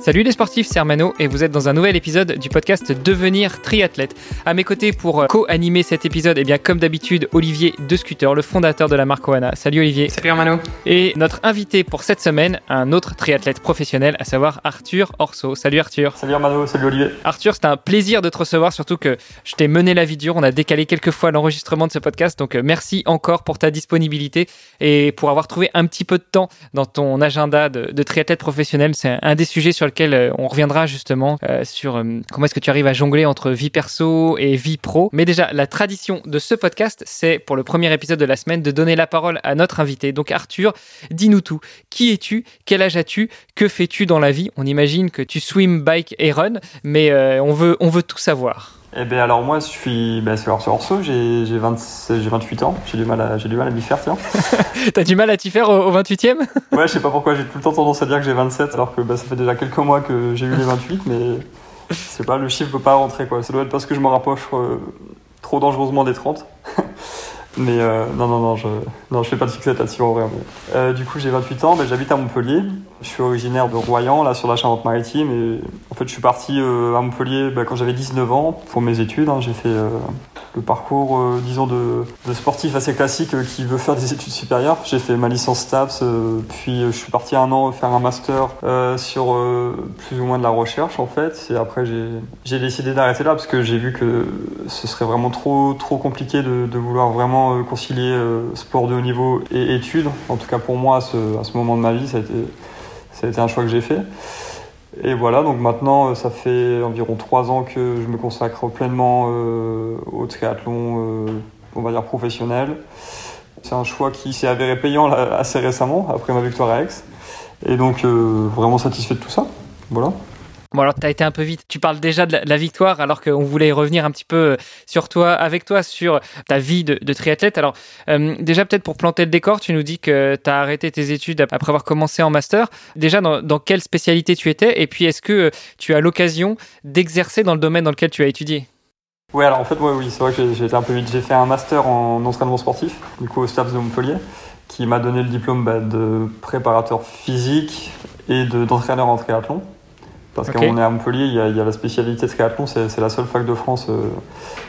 Salut les sportifs, c'est Armano et vous êtes dans un nouvel épisode du podcast Devenir triathlète. À mes côtés pour euh, co-animer cet épisode, et eh bien comme d'habitude, Olivier De Scooter, le fondateur de la marque Oana. Salut Olivier. Salut Armano. Et notre invité pour cette semaine, un autre triathlète professionnel, à savoir Arthur Orso. Salut Arthur. Salut Armano, salut Olivier. Arthur, c'est un plaisir de te recevoir, surtout que je t'ai mené la vie dure. On a décalé quelques fois l'enregistrement de ce podcast, donc euh, merci encore pour ta disponibilité et pour avoir trouvé un petit peu de temps dans ton agenda de, de triathlète professionnel. C'est un des sujets sur sur lequel euh, on reviendra justement euh, sur euh, comment est-ce que tu arrives à jongler entre vie perso et vie pro. Mais déjà, la tradition de ce podcast, c'est pour le premier épisode de la semaine de donner la parole à notre invité. Donc Arthur, dis-nous tout. Qui es-tu? Quel âge as-tu? Que fais-tu dans la vie? On imagine que tu swim, bike et run, mais on, veut, on veut tout savoir. Eh bien alors moi je suis bah, sur Orso, j'ai 28 ans, j'ai du mal à, du mal à m'y faire tiens. T'as du mal à t'y faire au, 28e Ouais je sais pas pourquoi j'ai tout le temps tendance à dire que j'ai 27 alors que bah, ça fait déjà quelques mois que j'ai eu les 28 mais c'est pas le chiffre veut pas rentrer quoi. Ça doit être parce que je me rapproche euh, trop dangereusement des 30. Mais euh, non, non, non, je non, je fais pas de fixette là-dessus en. Euh, du coup, j'ai 28 ans, mais j'habite à Montpellier. Je suis originaire de Royan, là, sur la Charente-Maritime. Et en fait, je suis parti euh, à Montpellier bah, quand j'avais 19 ans pour mes études. Hein. J'ai fait euh, le parcours, euh, disons, de, de, sportif assez classique euh, qui veut faire des études supérieures. J'ai fait ma licence STAPS, puis je suis parti un an faire un master sur plus ou moins de la recherche, en fait. Et après, j'ai décidé d'arrêter là parce que j'ai vu que ce serait vraiment trop, trop compliqué de, de vouloir vraiment euh, concilier euh, sport de haut niveau et études. En tout cas pour moi, à ce, à ce moment de ma vie, ça a, été, ça a été un choix que j'ai fait. Et voilà, donc maintenant, euh, ça fait environ trois ans que je me consacre pleinement au triathlon, on va dire professionnel. C'est un choix qui s'est avéré payant assez récemment, après ma victoire à Aix. Et donc, vraiment satisfait de tout ça. Voilà. Bon, alors, tu as été un peu vite. Tu parles déjà de la, victoire, alors qu'on voulait revenir un petit peu euh, sur toi, avec toi, sur ta vie de, triathlète. Alors, euh, déjà, peut-être pour planter le décor, tu nous dis que tu as arrêté tes études après avoir commencé en master. Déjà, dans, quelle spécialité tu étais? Et puis, est-ce que euh, tu as l'occasion d'exercer dans le domaine dans lequel tu as étudié? Oui, alors en fait, oui, c'est vrai que j'ai été un peu vite. J'ai fait un master en entraînement sportif, du coup, au STAPS de Montpellier, qui m'a donné le diplôme bah, de préparateur physique et d'entraîneur en triathlon. Parce qu'on est à Montpellier, il y, a, la spécialité triathlon, c'est la seule fac de France euh,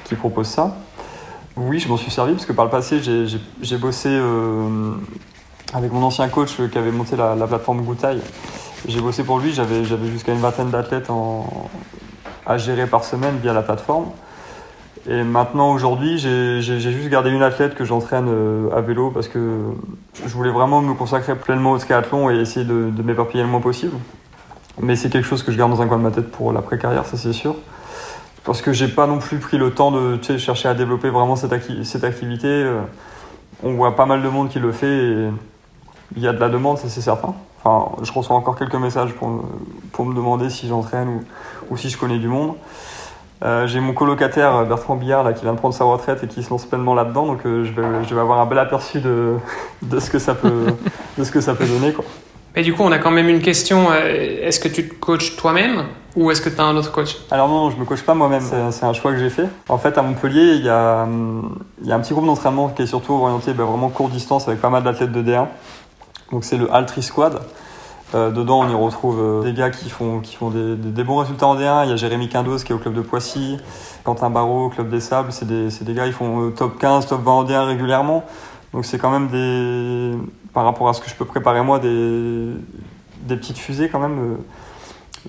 qui propose ça. Oui, je m'en suis servi parce que par le passé, j'ai bossé euh, avec mon ancien coach qui avait monté la, plateforme Goutaille. J'ai bossé pour lui, j'avais jusqu'à une vingtaine d'athlètes à gérer par semaine via la plateforme. Et maintenant, aujourd'hui, j'ai juste gardé une athlète que j'entraîne euh, à vélo parce que je voulais vraiment me consacrer pleinement au triathlon et essayer de, de m'éparpiller le moins possible. Mais c'est quelque chose que je garde dans un coin de ma tête pour l'après-carrière, ça c'est sûr. Parce que j'ai pas non plus pris le temps de chercher à développer vraiment cette, activité. Euh, on voit pas mal de monde qui le fait et il y a de la demande, ça c'est certain. Enfin, je reçois encore quelques messages pour, me demander si j'entraîne ou, si je connais du monde. Euh, j'ai mon colocataire Bertrand Billard là, qui vient de prendre sa retraite et qui se lance pleinement là-dedans, donc euh, je, vais, avoir un bel aperçu de, de, ce, que ça peut, de ce que ça peut donner. Quoi. Et du coup, on a quand même une question. Euh, est-ce que tu te coaches toi-même ou est-ce que tu as un autre coach? Alors non, je me coach pas moi-même. C'est un choix que j'ai fait. En fait, à Montpellier, il y a, un petit groupe d'entraînement qui est surtout orienté ben, vraiment court distance avec pas mal d'athlètes de D1. Donc c'est le Altri Squad. Euh, dedans, on y retrouve euh, des gars qui font, des, bons résultats en D1. Il y a Jérémy Quindos qui est au club de Poissy, Quentin Barrault au club des Sables. C'est des, gars qui font top 15, top 20 en D1 régulièrement. Donc c'est quand même des, par rapport à ce que je peux préparer moi, des, petites fusées quand même. Euh,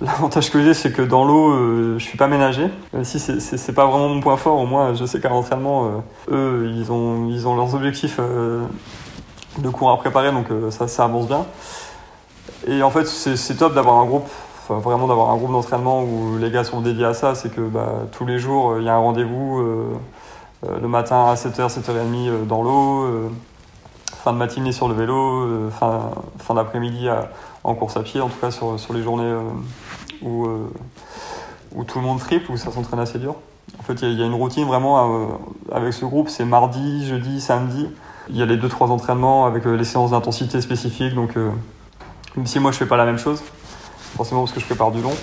l'avantage que j'ai, c'est que dans l'eau, euh, je suis pas ménagé. si c'est pas vraiment mon point fort, au moins je sais qu'à l'entraînement, euh, eux, ils ont, ils leurs objectifs de cours à préparer, donc ça, ça avance bien. Et en fait, c'est top d'avoir un groupe, vraiment d'avoir un groupe d'entraînement où les gars sont dédiés à ça. C'est que bah, tous les jours, il y a un rendez-vous le matin à 7h, 7h30 dans l'eau fin de matinée sur le vélo, euh, fin, fin d'après-midi en course à pied, en tout cas sur, sur les journées euh, où, euh, où tout le monde triple, où ça s'entraîne assez dur. En fait, il y, a une routine vraiment avec ce groupe, c'est mardi, jeudi, samedi. Il y a les 2-3 entraînements avec les séances d'intensité spécifiques, donc même si moi je fais pas la même chose, forcément parce que je prépare du long,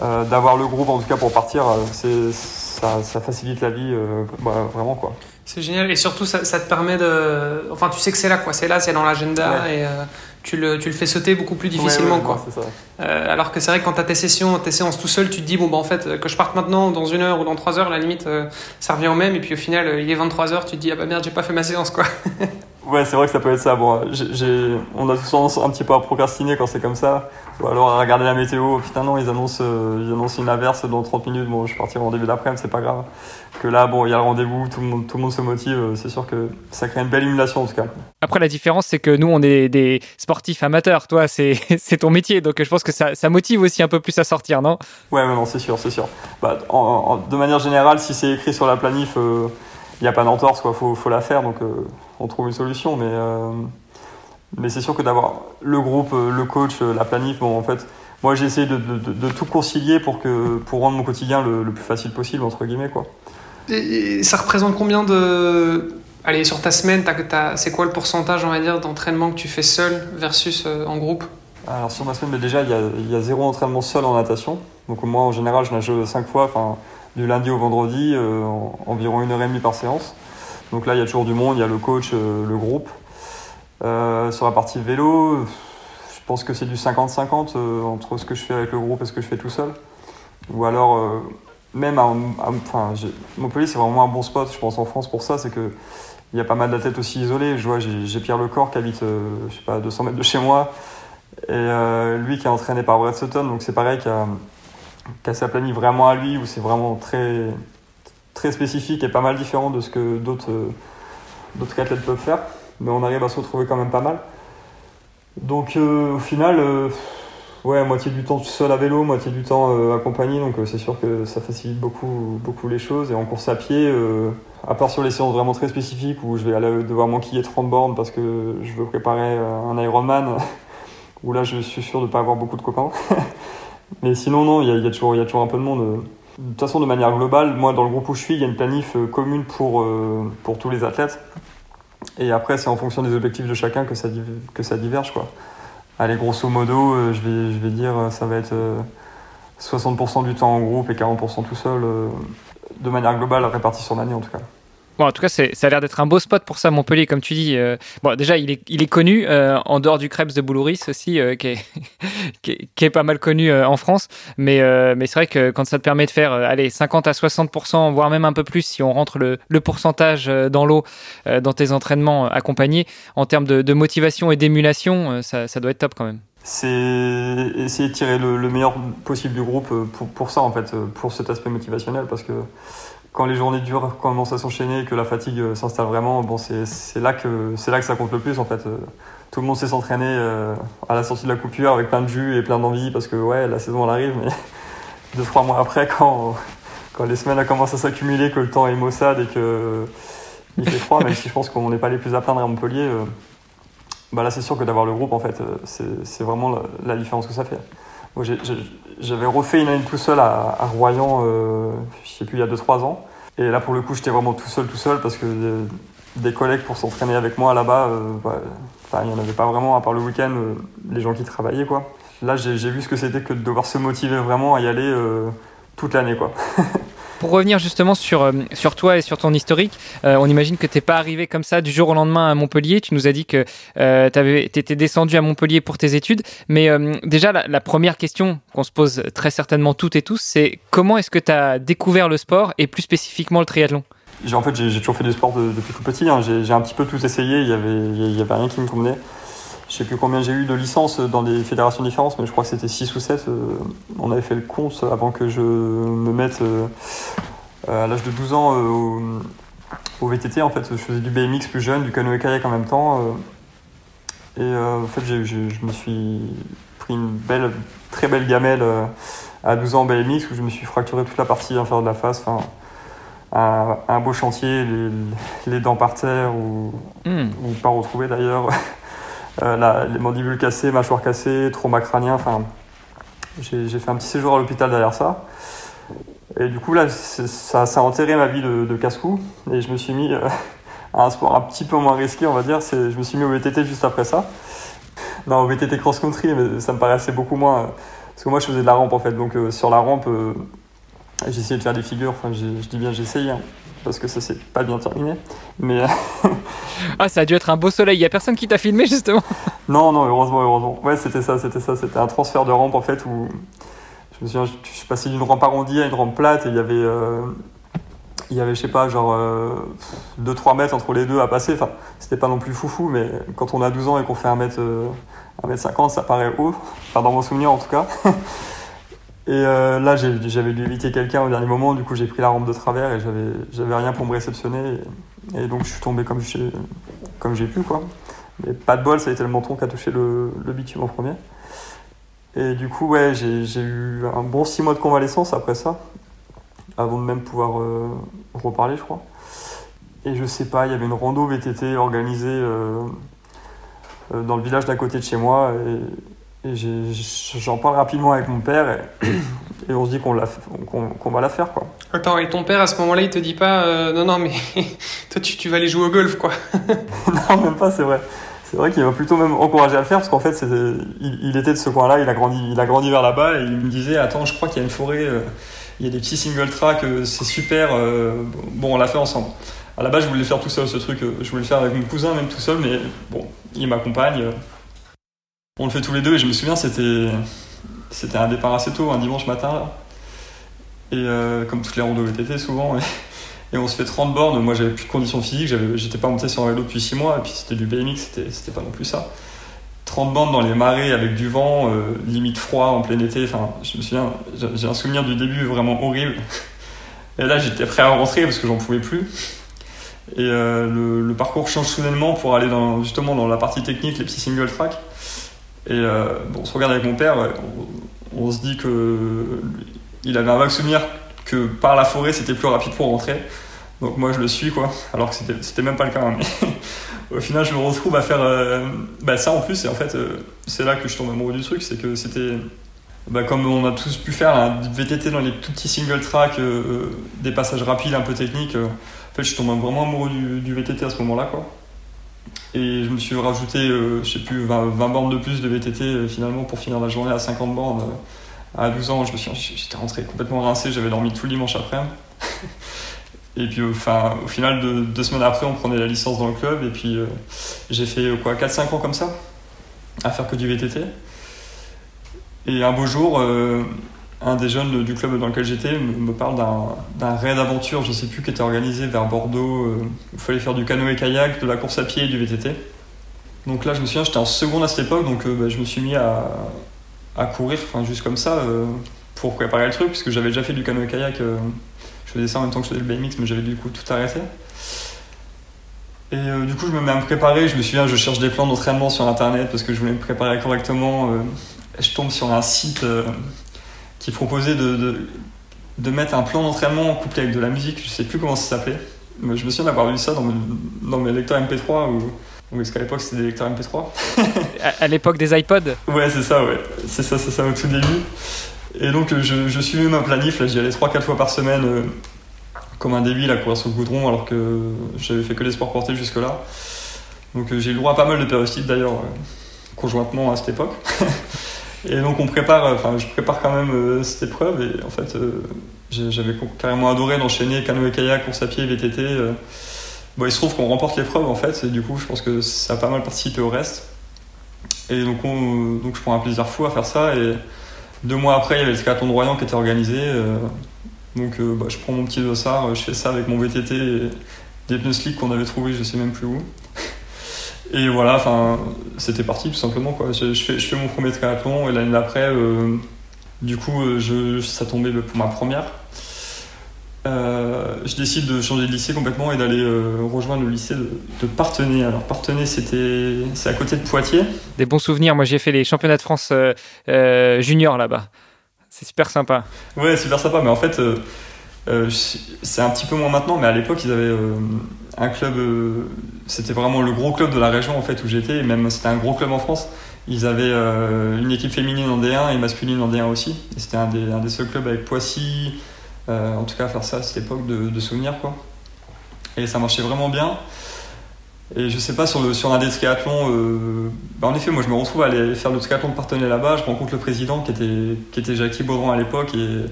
d'avoir le groupe en tout cas pour partir, c'est ça, facilite la vie bah, vraiment quoi. C'est génial et surtout ça, te permet de. Enfin, tu sais que c'est là quoi, c'est là, c'est dans l'agenda et euh, tu, le, tu le fais sauter beaucoup plus difficilement quoi. Euh, alors que c'est vrai que quand tu as tes sessions, tes séances tout seul, tu te dis bon bah en fait que je parte maintenant dans une heure ou dans trois heures, la limite euh, ça revient au même et puis au final il est 23 heures, tu te dis ah bah merde j'ai pas fait ma séance quoi. Ouais, c'est vrai que ça peut être ça. Bon, on a tous tendance un petit peu à procrastiner quand c'est comme ça. Ou alors à regarder la météo. Putain, non, ils annoncent, euh, ils annoncent une averse dans 30 minutes. Bon, je partirai en début d'après-midi, c'est pas grave. Que là, bon, il y a le rendez-vous, tout le monde, tout le monde se motive. C'est sûr que ça crée une belle émulation en tout cas. Après, la différence, c'est que nous, on est des sportifs amateurs. Toi, c'est ton métier. Donc, je pense que ça, ça, motive aussi un peu plus à sortir, non? Ouais, mais non, c'est sûr, c'est sûr. Bah, de manière générale, si c'est écrit sur la planif, il euh, n'y a pas d'entorse, quoi. Faut, faut la faire. Donc, euh, on trouve une solution. Mais, euh, mais c'est sûr que d'avoir le groupe, euh, le coach, euh, la planif, bon, en fait, moi j'ai essayé de, de, tout concilier pour, que, pour rendre mon quotidien le, plus facile possible, entre guillemets. Quoi. Et, ça représente combien de. Allez, sur ta semaine, c'est quoi le pourcentage, on va dire, d'entraînement que tu fais seul versus en groupe? Alors sur ma semaine, mais déjà, il y, a, il y, a, zéro entraînement seul en natation. Donc moi, en général, je nage cinq fois, enfin, du lundi au vendredi, environ une heure et demie par séance. Donc là, il y a toujours du monde, il y a le coach, euh, le groupe. Euh, sur la partie vélo, je pense que c'est du 50-50 euh, entre ce que je fais avec le groupe et ce que je fais tout seul. Ou alors, même à, enfin, Montpellier, c'est vraiment un bon spot, je pense, en France pour ça. C'est que il y a pas mal d'athlètes aussi isolés. Je vois, j'ai Pierre Lecor qui habite, je sais pas, à 200 mètres de chez moi. Et lui qui est entraîné par Brett Sutton, donc c'est pareil, qui a, vraiment à lui, où c'est vraiment très, très spécifique et pas mal différent de ce que d'autres euh, d'autres athlètes peuvent faire. Mais on arrive à se retrouver quand même pas mal. Donc euh, au final, euh, ouais, moitié du temps seul à vélo, moitié du temps accompagné. Donc c'est sûr que ça facilite beaucoup, beaucoup les choses. Et en course à pied, à part sur les séances vraiment très spécifiques où je vais aller devoir manquiller 30 bornes parce que je veux préparer un Ironman, où là je suis sûr de ne pas avoir beaucoup de copains. Mais sinon, non, il y, y a toujours un peu de monde. De toute façon, de manière globale, moi, dans le groupe où je suis, il y a une planif euh, commune pour, euh, pour tous les athlètes. Et après, c'est en fonction des objectifs de chacun que ça, que ça diverge. Quoi. Allez, grosso modo, euh, je, vais, je vais dire, ça va être 60% du temps en groupe et 40% tout seul, de manière globale, répartie sur l'année en tout cas. Bon, en tout cas, ça a l'air d'être un beau spot pour ça, Montpellier, comme tu dis. Euh, bon, déjà, il est, il est connu euh, en dehors du Krebs de Boulouris aussi, euh, qui, est, qui, est, pas mal connu en France. Mais, mais c'est vrai que quand ça te permet de faire, allez, 50 à 60%, voire même un peu plus, si on rentre le, le pourcentage dans l'eau dans tes entraînements accompagnés, en termes de, motivation et d'émulation, ça, ça doit être top quand même c'est essayer de tirer le, le, meilleur possible du groupe pour, pour ça en fait, pour cet aspect motivationnel parce que quand les journées dures commencent à s'enchaîner et que la fatigue euh, s'installe vraiment, bon, c'est là, que, là que ça compte le plus en fait. Euh, tout le monde sait s'entraîner euh, à la sortie de la coupure avec plein de jus et plein d'envie parce que ouais, la saison elle arrive, mais deux, trois mois après, quand, quand les semaines commencent à s'accumuler, que le temps est maussade et que il fait froid, même si je pense qu'on n'est pas les plus à plaindre à Montpellier, bah là c'est sûr que d'avoir le groupe en fait, c'est vraiment la, différence que ça fait. J'avais refait une année tout seul à, Royan, je sais plus, il y a 2-3 ans. Et là, pour le coup, j'étais vraiment tout seul, tout seul, parce que des collègues pour s'entraîner avec moi là-bas, euh, bah, il n'y en avait pas vraiment, à part le week-end, euh, les gens qui travaillaient. Quoi. Là, j'ai vu ce que c'était que de devoir se motiver vraiment à y aller euh, toute l'année. quoi. Pour revenir justement sur, euh, sur toi et sur ton historique, euh, on imagine que tu n'es pas arrivé comme ça du jour au lendemain à Montpellier. Tu nous as dit que euh, tu étais descendu à Montpellier pour tes études. Mais déjà, la, première question qu'on se pose très certainement toutes et tous, c'est comment est-ce que tu as découvert le sport et plus spécifiquement le triathlon? En fait, j'ai toujours fait du sport depuis tout petit. Hein. J'ai un petit peu tout essayé. Il n'y avait, y avait rien qui me convenait. Je sais plus combien j'ai eu de licences dans des fédérations différentes, mais je crois que c'était 6 ou 7. Euh, on avait fait le compte avant que je me mette euh, à l'âge de 12 ans euh, au, VTT. En fait, je faisais du BMX plus jeune, du canoë-kayak en même temps. et en fait, je me suis pris une belle, très belle gamelle à 12 ans en BMX où je me suis fracturé toute la partie inférieure de la face. Enfin, un, beau chantier, les, dents par terre ou, hmm. ou pas retrouvées d'ailleurs. euh, les mandibules cassées, mâchoire cassée, trauma crânien. Enfin, j'ai fait un petit séjour à l'hôpital derrière ça. Et du coup, là, ça, a enterré ma vie de, casse-cou. Et je me suis mis à un sport un petit peu moins risqué, on va dire. Je me suis mis au VTT juste après ça. Non, au VTT cross-country, mais ça me paraissait beaucoup moins. Parce que moi, je faisais de la rampe en fait. Donc sur la rampe, essayé de faire des figures. Enfin, je dis bien. Hein parce que ça s'est pas bien terminé. Mais ah, ça a dû être un beau soleil. Il y a personne qui t'a filmé justement. non, non, heureusement, heureusement. Ouais, c'était ça, c'était ça, c'était un transfert de rampe en fait où je me souviens, je suis passé d'une rampe arrondie à une rampe plate et il y avait, euh, il y avait, je sais pas, genre 2-3 euh, mètres entre les deux à passer. Enfin, c'était pas non plus foufou, mais quand on a 12 ans et qu'on fait 1 mètre, 1 euh, mètre 50, ça paraît haut. Enfin, dans mon souvenir en tout cas. Et euh, là, j'avais dû éviter quelqu'un au dernier moment, du coup j'ai pris la rampe de travers et j'avais rien pour me réceptionner. Et, donc je suis tombé comme j'ai pu, quoi. Mais pas de bol, ça a été le menton qui a touché le, bitume en premier. Et du coup, ouais, j'ai eu un bon 6 mois de convalescence après ça, avant de même pouvoir euh, reparler, je crois. Et je sais pas, il y avait une rando VTT organisée euh, dans le village d'à côté de chez moi. J'en parle rapidement avec mon père et, on se dit qu'on va la faire. Quoi. Attends, et ton père à ce moment-là, il te dit pas euh, non, non, mais toi tu, tu, vas aller jouer au golf quoi Non, même pas, c'est vrai. C'est vrai qu'il m'a plutôt même encouragé à le faire parce qu'en fait, il, il, était de ce coin-là, il, a grandi, il a grandi vers là-bas et il me disait Attends, je crois qu'il y a une forêt, euh, il y a des petits single tracks, euh, c'est super, bon, on l'a fait ensemble. À la base, je voulais le faire tout seul ce truc, je voulais le faire avec mon cousin, même tout seul, mais bon, il m'accompagne on le fait tous les deux et je me souviens, c'était, un départ assez tôt, un dimanche matin. Et euh, comme toutes les randos VTT souvent. Et, on se fait 30 bornes. Moi, j'avais plus de conditions physiques, j'étais pas monté sur un vélo depuis 6 mois. Et puis c'était du BMX, c'était, pas non plus ça. 30 bornes dans les marais avec du vent, euh, limite froid en plein été. Enfin, je me souviens, j'ai un souvenir du début vraiment horrible. Et là, j'étais prêt à rentrer parce que j'en pouvais plus. Et euh, le, parcours change soudainement pour aller justement dans la partie technique, les petits single track. Et euh, bon, on se regarde avec mon père, on, se dit que il avait un vague souvenir que par la forêt c'était plus rapide pour rentrer. Donc moi je le suis quoi, alors que c'était même pas le cas. Hein, mais au final je me retrouve à faire euh, bah, ça en plus et en fait euh, c'est là que je tombe amoureux du truc, c'est que c'était bah, comme on a tous pu faire un VTT dans les tout petits single track, des passages rapides un peu techniques. en fait je tombe vraiment amoureux du, du VTT à ce moment-là quoi. Et je me suis rajouté, euh, je sais plus, 20, bornes de plus de VTT euh, finalement pour finir la journée à 50 bornes. Euh, à 12 ans, je me suis, j'étais rentré complètement rincé, j'avais dormi tout le dimanche après. et puis au final, deux, semaines après, on prenait la licence dans le club. Et puis j'ai fait quoi, 4-5 ans comme ça, à faire que du VTT. Et un beau jour, un des jeunes du club dans lequel j'étais me, parle d'un raid d'aventure, je sais plus, qui était organisé vers Bordeaux. Euh, il fallait faire du canoë-kayak, de la course à pied et du VTT. Donc là, je me souviens, j'étais en seconde à cette époque, donc euh, bah, je me suis mis à, à courir, enfin juste comme ça, euh, pour préparer le truc, puisque j'avais déjà fait du canoë-kayak. je faisais ça en même temps que je faisais le BMX, mais j'avais du coup tout arrêté. Et du coup, je me mets à me préparer. Je me souviens, je cherche des plans d'entraînement sur internet parce que je voulais me préparer correctement. je tombe sur un site qui proposait de, de, mettre un plan d'entraînement couplé avec de la musique. Je sais plus comment ça s'appelait. Mais je me souviens d'avoir vu ça dans, dans mes lecteurs MP3 ou. Parce qu'à l'époque, c'était des lecteurs MP3. à, l'époque des iPods Ouais, c'est ça, ouais. C'est ça, c'est ça, au tout début. Et donc, je, je suivais ma planif. Là, j'y allais 3-4 fois par semaine, euh, comme un débile, à courir sur le goudron, alors que j'avais fait que des sports portés jusque-là. Donc, euh, j'ai eu le droit à pas mal de périostites, d'ailleurs, euh, conjointement à cette époque. Et donc on prépare, euh, enfin je prépare quand même euh, cette épreuve et en fait euh, j'avais carrément adoré d'enchaîner canoë kayak, course à pied, VTT. Bon, il se trouve qu'on remporte l'épreuve en fait et du coup je pense que ça a pas mal participé au reste. Et donc, on, donc je prends un plaisir fou à faire ça et deux mois après il y avait le triathlon de Royan qui était organisé. donc bah, je prends mon petit dossard, je fais ça avec mon VTT et des pneus slick qu'on avait trouvé je sais même plus où. Et voilà, enfin, c'était parti tout simplement. Quoi. Je, fais, je fais mon premier triathlon et l'année d'après, euh, du coup, euh, je, ça tombait pour ma première. Euh, je décide de changer de lycée complètement et d'aller rejoindre le lycée de, de Partenay. Alors Partenay, c'était, c'est à côté de Poitiers. Des bons souvenirs. Moi, j'ai fait les championnats de France junior là-bas. C'est super sympa. Ouais, super sympa. Mais en fait, c'est un petit peu moins maintenant. Mais à l'époque, ils avaient un club, euh, c'était vraiment le gros club de la région en fait où j'étais, même c'était un gros club en France. Ils avaient euh, une équipe féminine en D1 et masculine en D1 aussi. Et c'était un des, un des seuls clubs avec Poissy, en tout cas, faire ça à cette époque de, de souvenirs, quoi. Et ça marchait vraiment bien. Et je sais pas, sur, le, sur un des triathlons, euh, bah en effet, moi je me retrouve à aller faire le triathlon de partenaire là-bas. Je rencontre le président qui était, qui était Jackie Baudron à l'époque et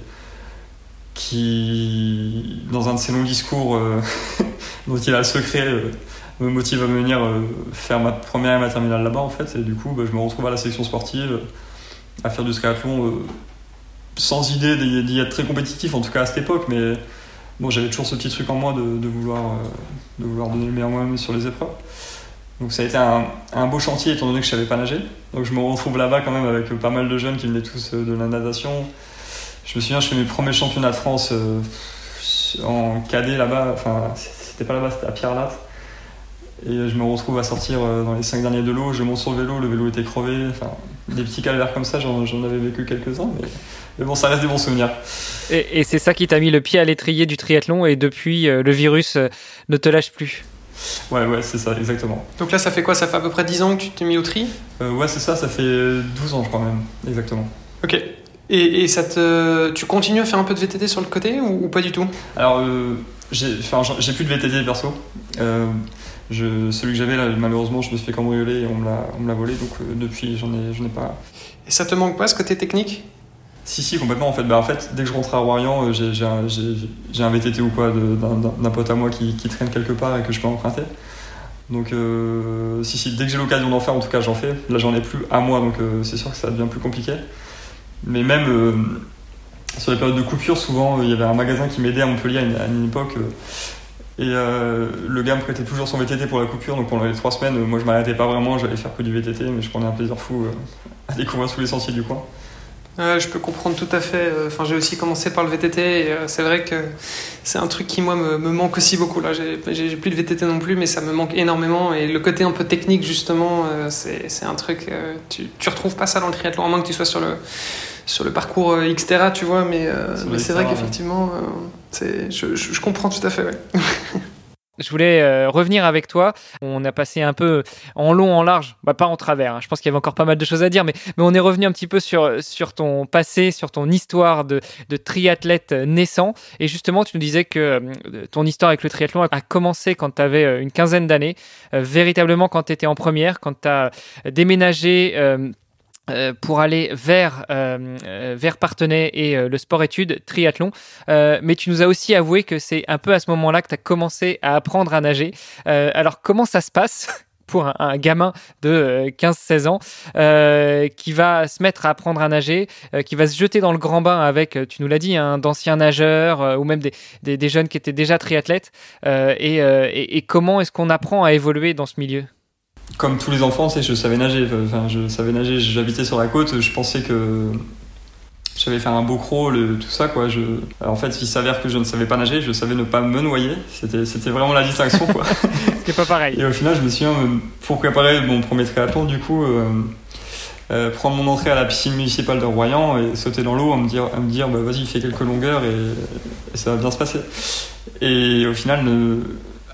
qui, dans un de ses longs discours euh, dont il a le secret, euh, me motive à venir faire ma première et ma terminale là-bas en fait. Et du coup, bah, je me retrouve à la section sportive à faire du triathlon sans idée d'y être très compétitif, en tout cas à cette époque, mais bon, j'avais toujours ce petit truc en moi de, vouloir, euh, de vouloir donner le meilleur moi-même sur les épreuves. Donc ça a été un, beau chantier étant donné que je savais pas nager. Donc je me retrouve là-bas quand même avec pas mal de jeunes qui venaient tous euh, de la natation. Je me souviens, je fais mes premiers championnats de France euh, en cadet là-bas. Enfin, c'était pas là-bas, c'était à Pierre Latte. Et je me retrouve à sortir dans les cinq derniers de l'eau. Je monte sur le vélo, le vélo était crevé. Enfin, des petits calvaires comme ça, j'en avais vécu quelques-uns. Mais mais bon, ça reste des bons souvenirs. Et, c'est ça qui t'a mis le pied à l'étrier du triathlon et depuis, euh, le virus euh, ne te lâche plus. Ouais, ouais, c'est ça, exactement. Donc là, ça fait quoi? Ça fait à peu près 10 ans que tu t'es mis au tri? Euh, Ouais, c'est ça, ça fait 12 ans, je crois même, exactement. Ok. Et, et ça te... tu continues à faire un peu de VTT sur le côté ou, pas du tout? Alors, j'ai plus de VTT perso. Je, celui que j'avais, malheureusement, je me suis fait cambrioler et on me l'a volé, donc depuis, j'en ai, ai pas. Et ça te manque pas ce côté technique? Si, si, complètement. En fait, bah, en fait dès que je rentre à Royan, euh, j'ai un, un, VTT ou quoi d'un pote à moi qui, qui, traîne quelque part et que je peux emprunter. Donc, euh, si, si, dès que j'ai l'occasion d'en faire, en tout cas, j'en fais. Là, j'en ai plus à moi, donc euh, c'est sûr que ça devient plus compliqué. Mais même sur les périodes de coupure, souvent, il y avait un magasin qui m'aidait à Montpellier à une, époque. et le gars me prêtait toujours son VTT pour la coupure, donc pendant les trois semaines, moi je m'arrêtais pas vraiment, j'allais faire que du VTT, mais je prenais un plaisir fou à découvrir tous les sentiers du coin je peux comprendre tout à fait. Enfin, j'ai aussi commencé par le VTT et euh, c'est vrai que c'est un truc qui moi me, manque aussi beaucoup. Là, j'ai plus de VTT non plus, mais ça me manque énormément. Et le côté un peu technique justement, euh, c'est un truc. Euh, tu, tu retrouves pas ça dans le triathlon, à moins que tu sois sur le sur le parcours Xterra, tu vois. Mais, mais c'est vrai qu'effectivement, je, je, comprends tout à fait. Ouais. Je voulais euh, revenir avec toi. On a passé un peu en long, en large, bah, pas en travers. Hein. Je pense qu'il y avait encore pas mal de choses à dire, mais, mais on est revenu un petit peu sur, sur ton passé, sur ton histoire de, de triathlète naissant. Et justement, tu nous disais que euh, ton histoire avec le triathlon a commencé quand tu avais euh, une quinzaine d'années, véritablement quand tu étais en première, quand tu as déménagé euh, pour aller vers euh, euh, vers Partenay et le sport études triathlon mais tu nous as aussi avoué que c'est un peu à ce moment-là que tu as commencé à apprendre à nager alors comment ça se passe pour un, gamin de 15-16 ans qui va se mettre à apprendre à nager, qui va se jeter dans le grand bain avec, tu nous l'as dit, hein, d'anciens nageurs ou même des, des, des, jeunes qui étaient déjà triathlètes. Et, et, et, comment est-ce qu'on apprend à évoluer dans ce milieu? Comme tous les enfants, je savais nager. Enfin, je savais nager. J'habitais sur la côte. Je pensais que j'avais fait un beau crawl, tout ça, quoi. Je... en fait, il s'avère que je ne savais pas nager. Je savais ne pas me noyer. C'était, vraiment la distinction, quoi. C'était pas pareil. Et au final, je me souviens, euh, pour préparer mon premier triathlon, du coup, euh, euh, prendre mon entrée à la piscine municipale de Royan et sauter dans l'eau, à me dire, à me dire, bah, vas-y, fais quelques longueurs et, et, ça va bien se passer. Et au final, ne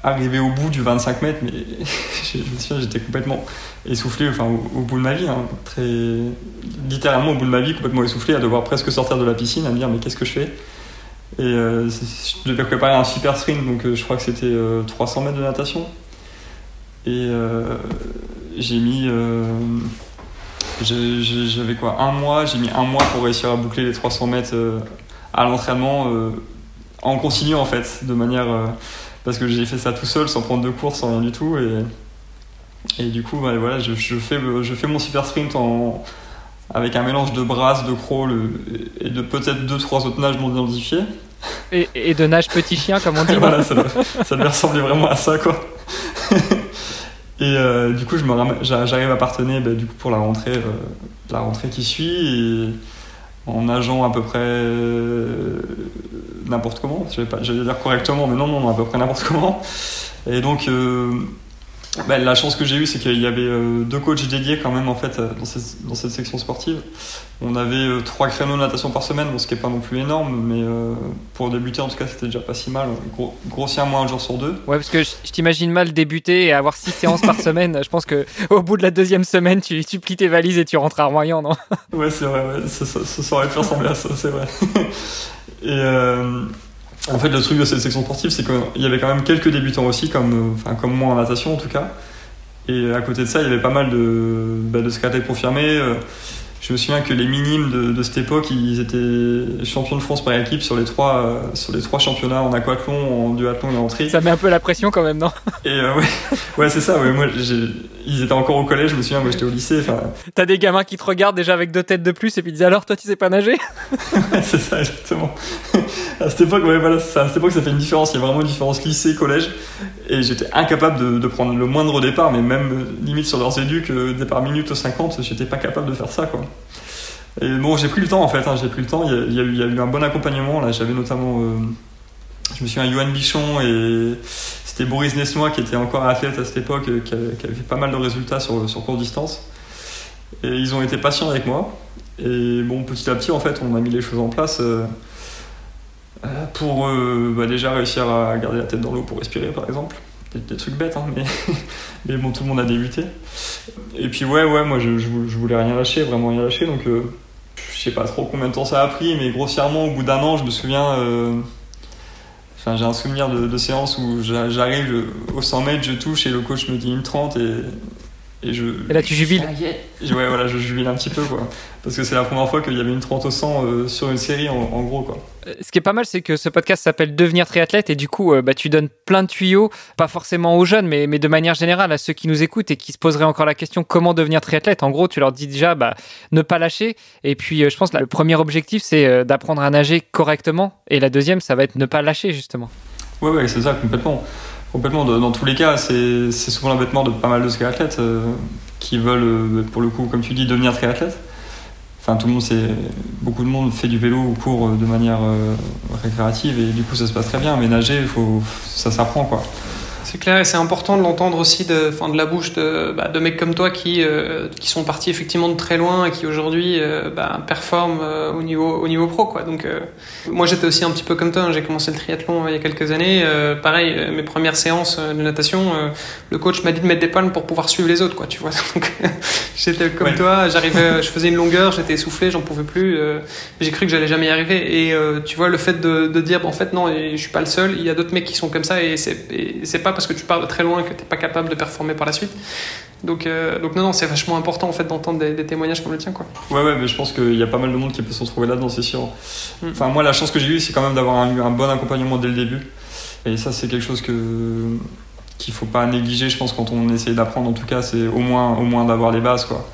arrivé au bout du 25 mètres, mais je me j'étais complètement essoufflé, enfin au, bout de ma vie, hein, très littéralement au bout de ma vie, complètement essoufflé, à devoir presque sortir de la piscine, à me dire mais qu'est-ce que je fais? Et euh, je devais préparer un super sprint, donc euh, je crois que c'était 300 euh, mètres de natation. Et j'ai mis, j'avais quoi, un mois, j'ai mis un mois pour réussir à boucler les 300 mètres à l'entraînement, en continuant en fait, de manière parce que j'ai fait ça tout seul, sans prendre de cours, sans rien du tout. Et, et du coup, bah, voilà, je, fais, je fais mon super sprint en, avec un mélange de brasse, de crawl et de peut-être deux, trois autres nages non identifiés. Et, et, de nage petit chien, comme on dit. voilà, ça, ça devait ressembler vraiment à ça, quoi. et euh, du coup, j'arrive à partener bah, du coup, pour la rentrée, euh, la rentrée qui suit. Et, en nageant à peu près euh, n'importe comment, j'allais dire correctement, mais non, non, à peu près n'importe comment. Et donc, euh, bah, la chance que j'ai eue, c'est qu'il y avait euh, deux coachs dédiés quand même en fait dans cette, dans cette section sportive. On avait euh, trois créneaux de natation par semaine, ce qui n'est pas non plus énorme, mais pour débuter en tout cas c'était déjà pas si mal. grossièrement un jour sur deux. Ouais, parce que je, t'imagine mal débuter et avoir six séances par semaine. Je pense que au bout de la deuxième semaine, tu, tu plies tes valises et tu rentres à Royan, non? Ouais, c'est vrai, ouais. Ça, ça, aurait pu ressembler à ça, c'est vrai. Et en fait, le truc de cette section sportive, c'est qu'il y avait quand même quelques débutants aussi, comme, enfin, comme moi en natation en tout cas. Et à côté de ça, il y avait pas mal de, bah, de confirmés. Je me souviens que les minimes de, cette époque, ils étaient champions de France par équipe sur les trois, euh, sur les trois championnats en aquathlon, en duathlon et en tri. Ça met un peu la pression quand même, non? Et euh, ouais, ouais c'est ça. Ouais, moi, ils étaient encore au collège. Je me souviens, moi, j'étais au lycée. T'as des gamins qui te regardent déjà avec deux têtes de plus et puis ils disent alors, toi, tu sais pas nager? C'est ça, exactement. à cette époque, ouais, voilà, à cette époque, ça fait une différence. Il y a vraiment une différence lycée-collège. Et j'étais incapable de, de, prendre le moindre départ, mais même euh, limite sur leurs éducs, départ minute 50, j'étais pas capable de faire ça, quoi. Et bon, j'ai pris le temps en fait, hein, j'ai pris le temps. Il y, a, eu, un bon accompagnement. Là, j'avais notamment, euh, je me souviens, Johan Bichon et c'était Boris Nesnois qui était encore athlète à cette époque, euh, qui avait, fait pas mal de résultats sur, sur courte distance. Et ils ont été patients avec moi. Et bon, petit à petit, en fait, on a mis les choses en place euh, pour bah, déjà réussir à garder la tête dans l'eau pour respirer, par exemple. Des, trucs bêtes, hein, mais, mais bon, tout le monde a débuté. Et puis, ouais, ouais, moi, je, je, voulais rien lâcher, vraiment rien lâcher. Donc, je sais pas trop combien de temps ça a pris, mais grossièrement, au bout d'un an, je me souviens. Euh, enfin, j'ai un souvenir de, de séance où j'arrive au 100 mètres, je touche et le coach me dit une 30 et et, je, et là, tu jubiles Ouais, voilà, je jubile un petit peu, quoi. Parce que c'est la première fois qu'il y avait une 30 au 100 euh, sur une série, en, gros, quoi. Euh, ce qui est pas mal, c'est que ce podcast s'appelle Devenir triathlète, et du coup, euh, bah, tu donnes plein de tuyaux, pas forcément aux jeunes, mais, mais de manière générale à ceux qui nous écoutent et qui se poseraient encore la question comment devenir triathlète? En gros, tu leur dis déjà, bah, ne pas lâcher. Et puis, je pense que le premier objectif, c'est d'apprendre à nager correctement. Et la deuxième, ça va être ne pas lâcher, justement. Ouais, ouais, c'est ça, complètement. Complètement, dans tous les cas, c'est souvent l'embêtement de pas mal de triathlètes qui veulent, euh, pour le coup, comme tu dis, devenir triathlète. Enfin, tout le monde, beaucoup de monde fait du vélo ou court euh, de manière récréative et du coup, ça se passe très bien. Mais nager, faut, ça s'apprend, quoi. C'est clair et c'est important de l'entendre aussi de, de la bouche de, bah, de mecs comme toi qui, euh, qui sont partis effectivement de très loin et qui aujourd'hui euh, bah, performent euh, au, niveau, au niveau pro. Quoi. Donc, moi j'étais aussi un petit peu comme toi, hein. j'ai commencé le triathlon il y a quelques années. pareil, mes premières séances de natation, le coach m'a dit de mettre des palmes pour pouvoir suivre les autres. Quoi, tu vois Donc j'étais comme toi, j'arrivais, je faisais une longueur, j'étais essoufflé, j'en pouvais plus. j'ai cru que j'allais jamais y arriver. Et tu vois, le fait de, de dire, en fait non, je suis pas le seul, il y a d'autres mecs qui sont comme ça et c'est pas parce que tu pars de très loin et que tu n'es pas capable de performer par la suite. Donc, euh, donc non, non, c'est vachement important en fait d'entendre des, témoignages comme le tien. Quoi. Ouais, ouais, mais je pense qu'il y a pas mal de monde qui peut se retrouver là-dedans, c'est sûr. Mm. Enfin, moi, la chance que j'ai eue, c'est quand même d'avoir un, un, bon accompagnement dès le début. Et ça, c'est quelque chose que qu'il faut pas négliger, je pense, quand on essaie d'apprendre. En tout cas, c'est au moins, au moins d'avoir les bases, quoi.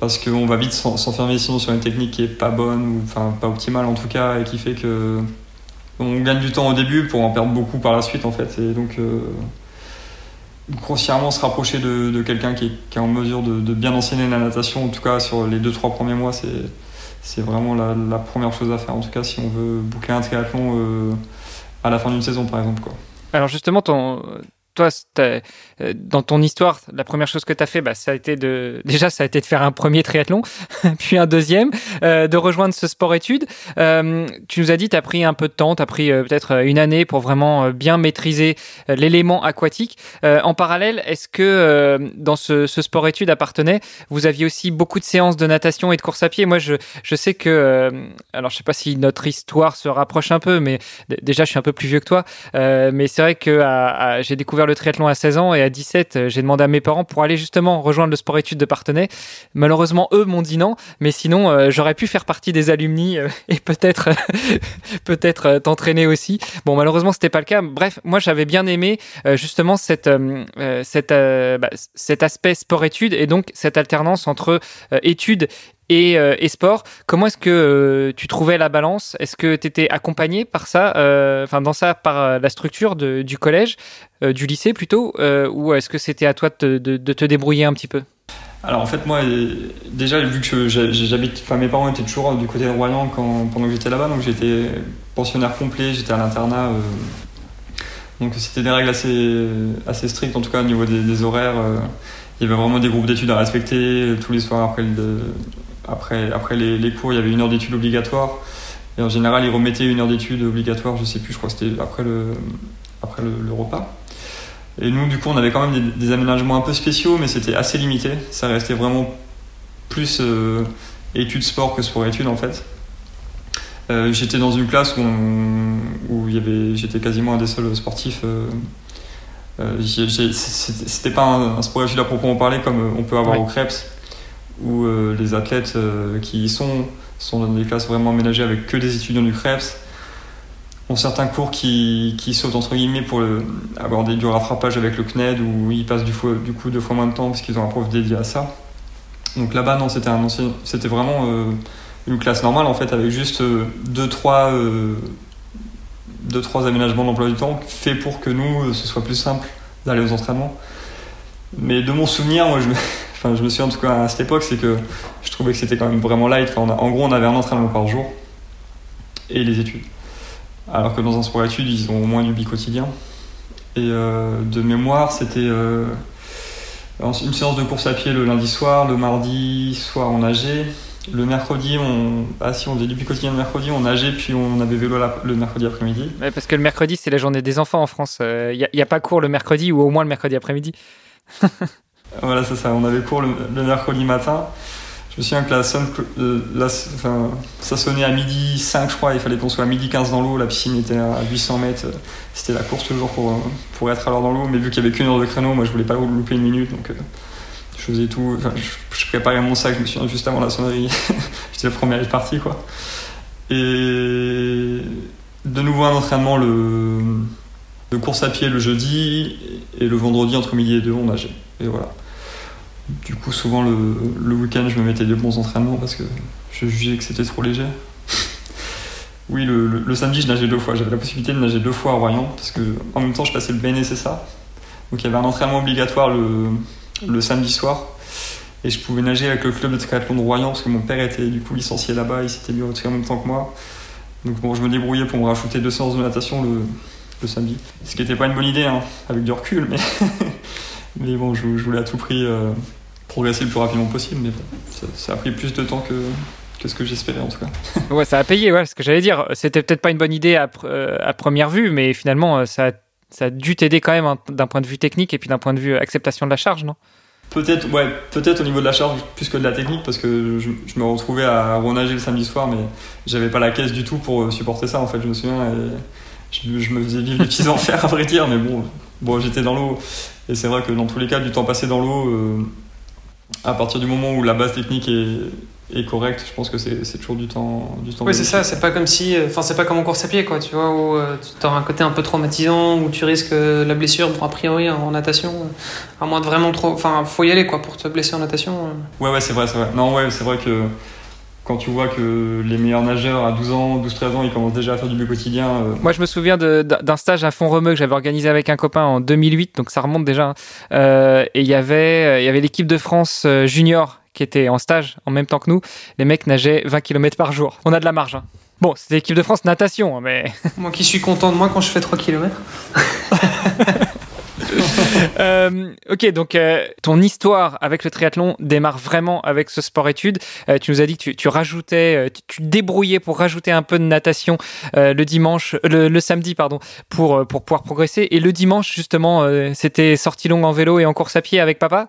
Parce qu'on va vite s'enfermer sinon sur une technique qui est pas bonne ou enfin pas optimale en tout cas et qui fait que on gagne du temps au début pour en perdre beaucoup par la suite en fait. Et donc euh, grossièrement se rapprocher de, quelqu'un qui, est, en mesure de, bien enseigner la natation, en tout cas sur les 2-3 premiers mois, c'est vraiment la, première chose à faire, en tout cas si on veut boucler un triathlon euh, à la fin d'une saison par exemple. Quoi. Alors justement, ton, toi, euh, dans ton histoire, la première chose que tu as fait, bah, ça a été de, déjà, ça a été de faire un premier triathlon, puis un deuxième, euh, de rejoindre ce sport-études. Euh, tu nous as dit, tu as pris un peu de temps, tu as pris peut-être une année pour vraiment bien maîtriser l'élément aquatique. en parallèle, est-ce que dans ce, sport-études appartenait, vous aviez aussi beaucoup de séances de natation et de course à pied? Moi, je, je sais que, alors je sais pas si notre histoire se rapproche un peu, mais déjà, je suis un peu plus vieux que toi, mais c'est vrai que j'ai découvert le triathlon à 16 ans et à 17, euh, j'ai demandé à mes parents pour aller justement rejoindre le sport-études de Partenay. Malheureusement, eux m'ont dit non, mais sinon, euh, j'aurais pu faire partie des alumni euh, et peut-être peut-être t'entraîner aussi. Bon, malheureusement, c'était pas le cas. Bref, moi, j'avais bien aimé justement cette, bah, cet aspect sport-études et donc cette alternance entre études euh, et, sport. Comment est-ce que euh, tu trouvais la balance? Est-ce que tu étais accompagné par ça, euh, enfin dans ça par la structure du collège, du lycée plutôt, ou est-ce que c'était à toi de, te débrouiller un petit peu? Alors en fait moi déjà vu que j'habite, enfin mes parents étaient toujours du côté de Royan quand, pendant que j'étais là-bas, donc j'étais pensionnaire complet, j'étais à l'internat, donc c'était des règles assez, strictes en tout cas au niveau des, des horaires. il y avait vraiment des groupes d'études à respecter tous les soirs après le, après, après les, cours, il y avait une heure d'études obligatoire. Et en général, ils remettaient une heure d'études obligatoire, je sais plus, je crois que c'était après, le, après le, repas. Et nous, du coup, on avait quand même des, aménagements un peu spéciaux, mais c'était assez limité. Ça restait vraiment plus euh, études sport que sport études, en fait. j'étais dans une classe où, où il y avait, j'étais quasiment un des seuls sportifs. c'était pas un, un sport à proprement parler comme on peut avoir au Krebs, où les athlètes qui y sont sont dans des classes vraiment aménagées avec que des étudiants du Krebs ont certains cours qui, sautent entre guillemets pour avoir des, du rattrapage avec le CNED où ils passent du, coup deux fois moins de temps parce qu'ils ont un prof dédié à ça. Donc là-bas, non, c'était vraiment euh, une classe normale en fait avec juste euh, deux trois euh, deux trois aménagements d'emploi du temps faits pour que nous ce soit plus simple d'aller aux entraînements. Mais de mon souvenir, moi je me, enfin, je me souviens en tout cas à cette époque, c'est que je trouvais que c'était quand même vraiment light. en gros, on avait un entraînement par jour et les études alors que dans un sport études, ils ont au moins du bi-quotidien. Et euh, de mémoire, c'était euh, une séance de course à pied le lundi soir, le mardi soir on nageait, le mercredi on ah si on faisait du bi-quotidien le mercredi, on nageait puis on avait vélo le mercredi après-midi. Parce que le mercredi c'est la journée des enfants en France, il euh, n'y a, pas cours le mercredi ou au moins le mercredi après-midi. voilà c'est ça, on avait cours le mercredi matin. Je me souviens que la, euh, enfin, ça sonnait à midi 5, je crois, il fallait qu'on soit à midi 15 dans l'eau, la piscine était à 800 mètres, c'était la course toujours pour, pour être alors dans l'eau, mais vu qu'il y avait qu'une heure de créneau, moi je voulais pas louper une minute, donc euh, je faisais tout, je, préparais mon sac, je me souviens juste avant la sonnerie, j'étais le premier à être parti, quoi. Et de nouveau un entraînement le, de course à pied le jeudi, et le vendredi entre midi et deux, on nageait, et voilà. Du coup, souvent le, le week-end, je me mettais de bons entraînements parce que je jugeais que c'était trop léger. oui, le, le, samedi, je nageais deux fois. J'avais la possibilité de nager deux fois à Royan parce que en même temps, je passais le BNSSA. Donc il y avait un entraînement obligatoire le, samedi soir. Et je pouvais nager avec le club de triathlon de Royan parce que mon père était du coup licencié là-bas, il s'était mis retiré en même temps que moi. Donc bon, je me débrouillais pour me rajouter deux séances de natation le, le samedi. Ce qui n'était pas une bonne idée, hein, avec du recul, mais, mais bon, je, voulais à tout prix euh, progresser le plus rapidement possible, mais ça, a pris plus de temps que, que ce que j'espérais en tout cas. ouais, ça a payé, ouais, ce que j'allais dire. C'était peut-être pas une bonne idée à, euh, à, première vue, mais finalement, euh, ça a, ça a dû t'aider quand même hein, d'un point de vue technique et puis d'un point de vue acceptation de la charge, non? Peut-être, ouais, peut-être au niveau de la charge plus que de la technique, parce que je, me retrouvais à renager le samedi soir, mais j'avais pas la caisse du tout pour supporter ça, en fait, je me souviens. Et je, me faisais vivre des petits enfers, à vrai dire, mais bon, bon j'étais dans l'eau. Et c'est vrai que dans tous les cas, du temps passé dans l'eau, à partir du moment où la base technique est, est correcte, je pense que c'est toujours du temps. Du temps oui, c'est ça, c'est pas comme si. Enfin, c'est pas comme en course à pied, quoi, tu vois, où euh, tu as un côté un peu traumatisant, où tu risques euh, la blessure, bon, a priori, en natation, euh, à moins de vraiment trop. Enfin, faut y aller, quoi, pour te blesser en natation. Ouais, ouais, c'est vrai, c'est vrai. Non, ouais, c'est vrai que quand tu vois que les meilleurs nageurs à 12 ans, 12-13 ans, ils commencent déjà à faire du but quotidien. Euh. Moi, je me souviens d'un stage à Font-Romeu que j'avais organisé avec un copain en 2008, donc ça remonte déjà. Hein. Euh, et il y avait, euh, il y avait l'équipe de France junior qui était en stage en même temps que nous. Les mecs nageaient 20 km par jour. On a de la marge. Hein. Bon, c'était l'équipe de France natation, hein, mais. Moi qui suis content de moi quand je fais 3 km. euh, ok, donc euh, ton histoire avec le triathlon démarre vraiment avec ce sport-études. Euh, tu nous as dit que tu, rajoutais, tu, débrouillais pour rajouter un peu de natation le dimanche, le, samedi, pardon, pour, pour pouvoir progresser. Et le dimanche, justement, c'était sortie longue en vélo et en course à pied avec papa?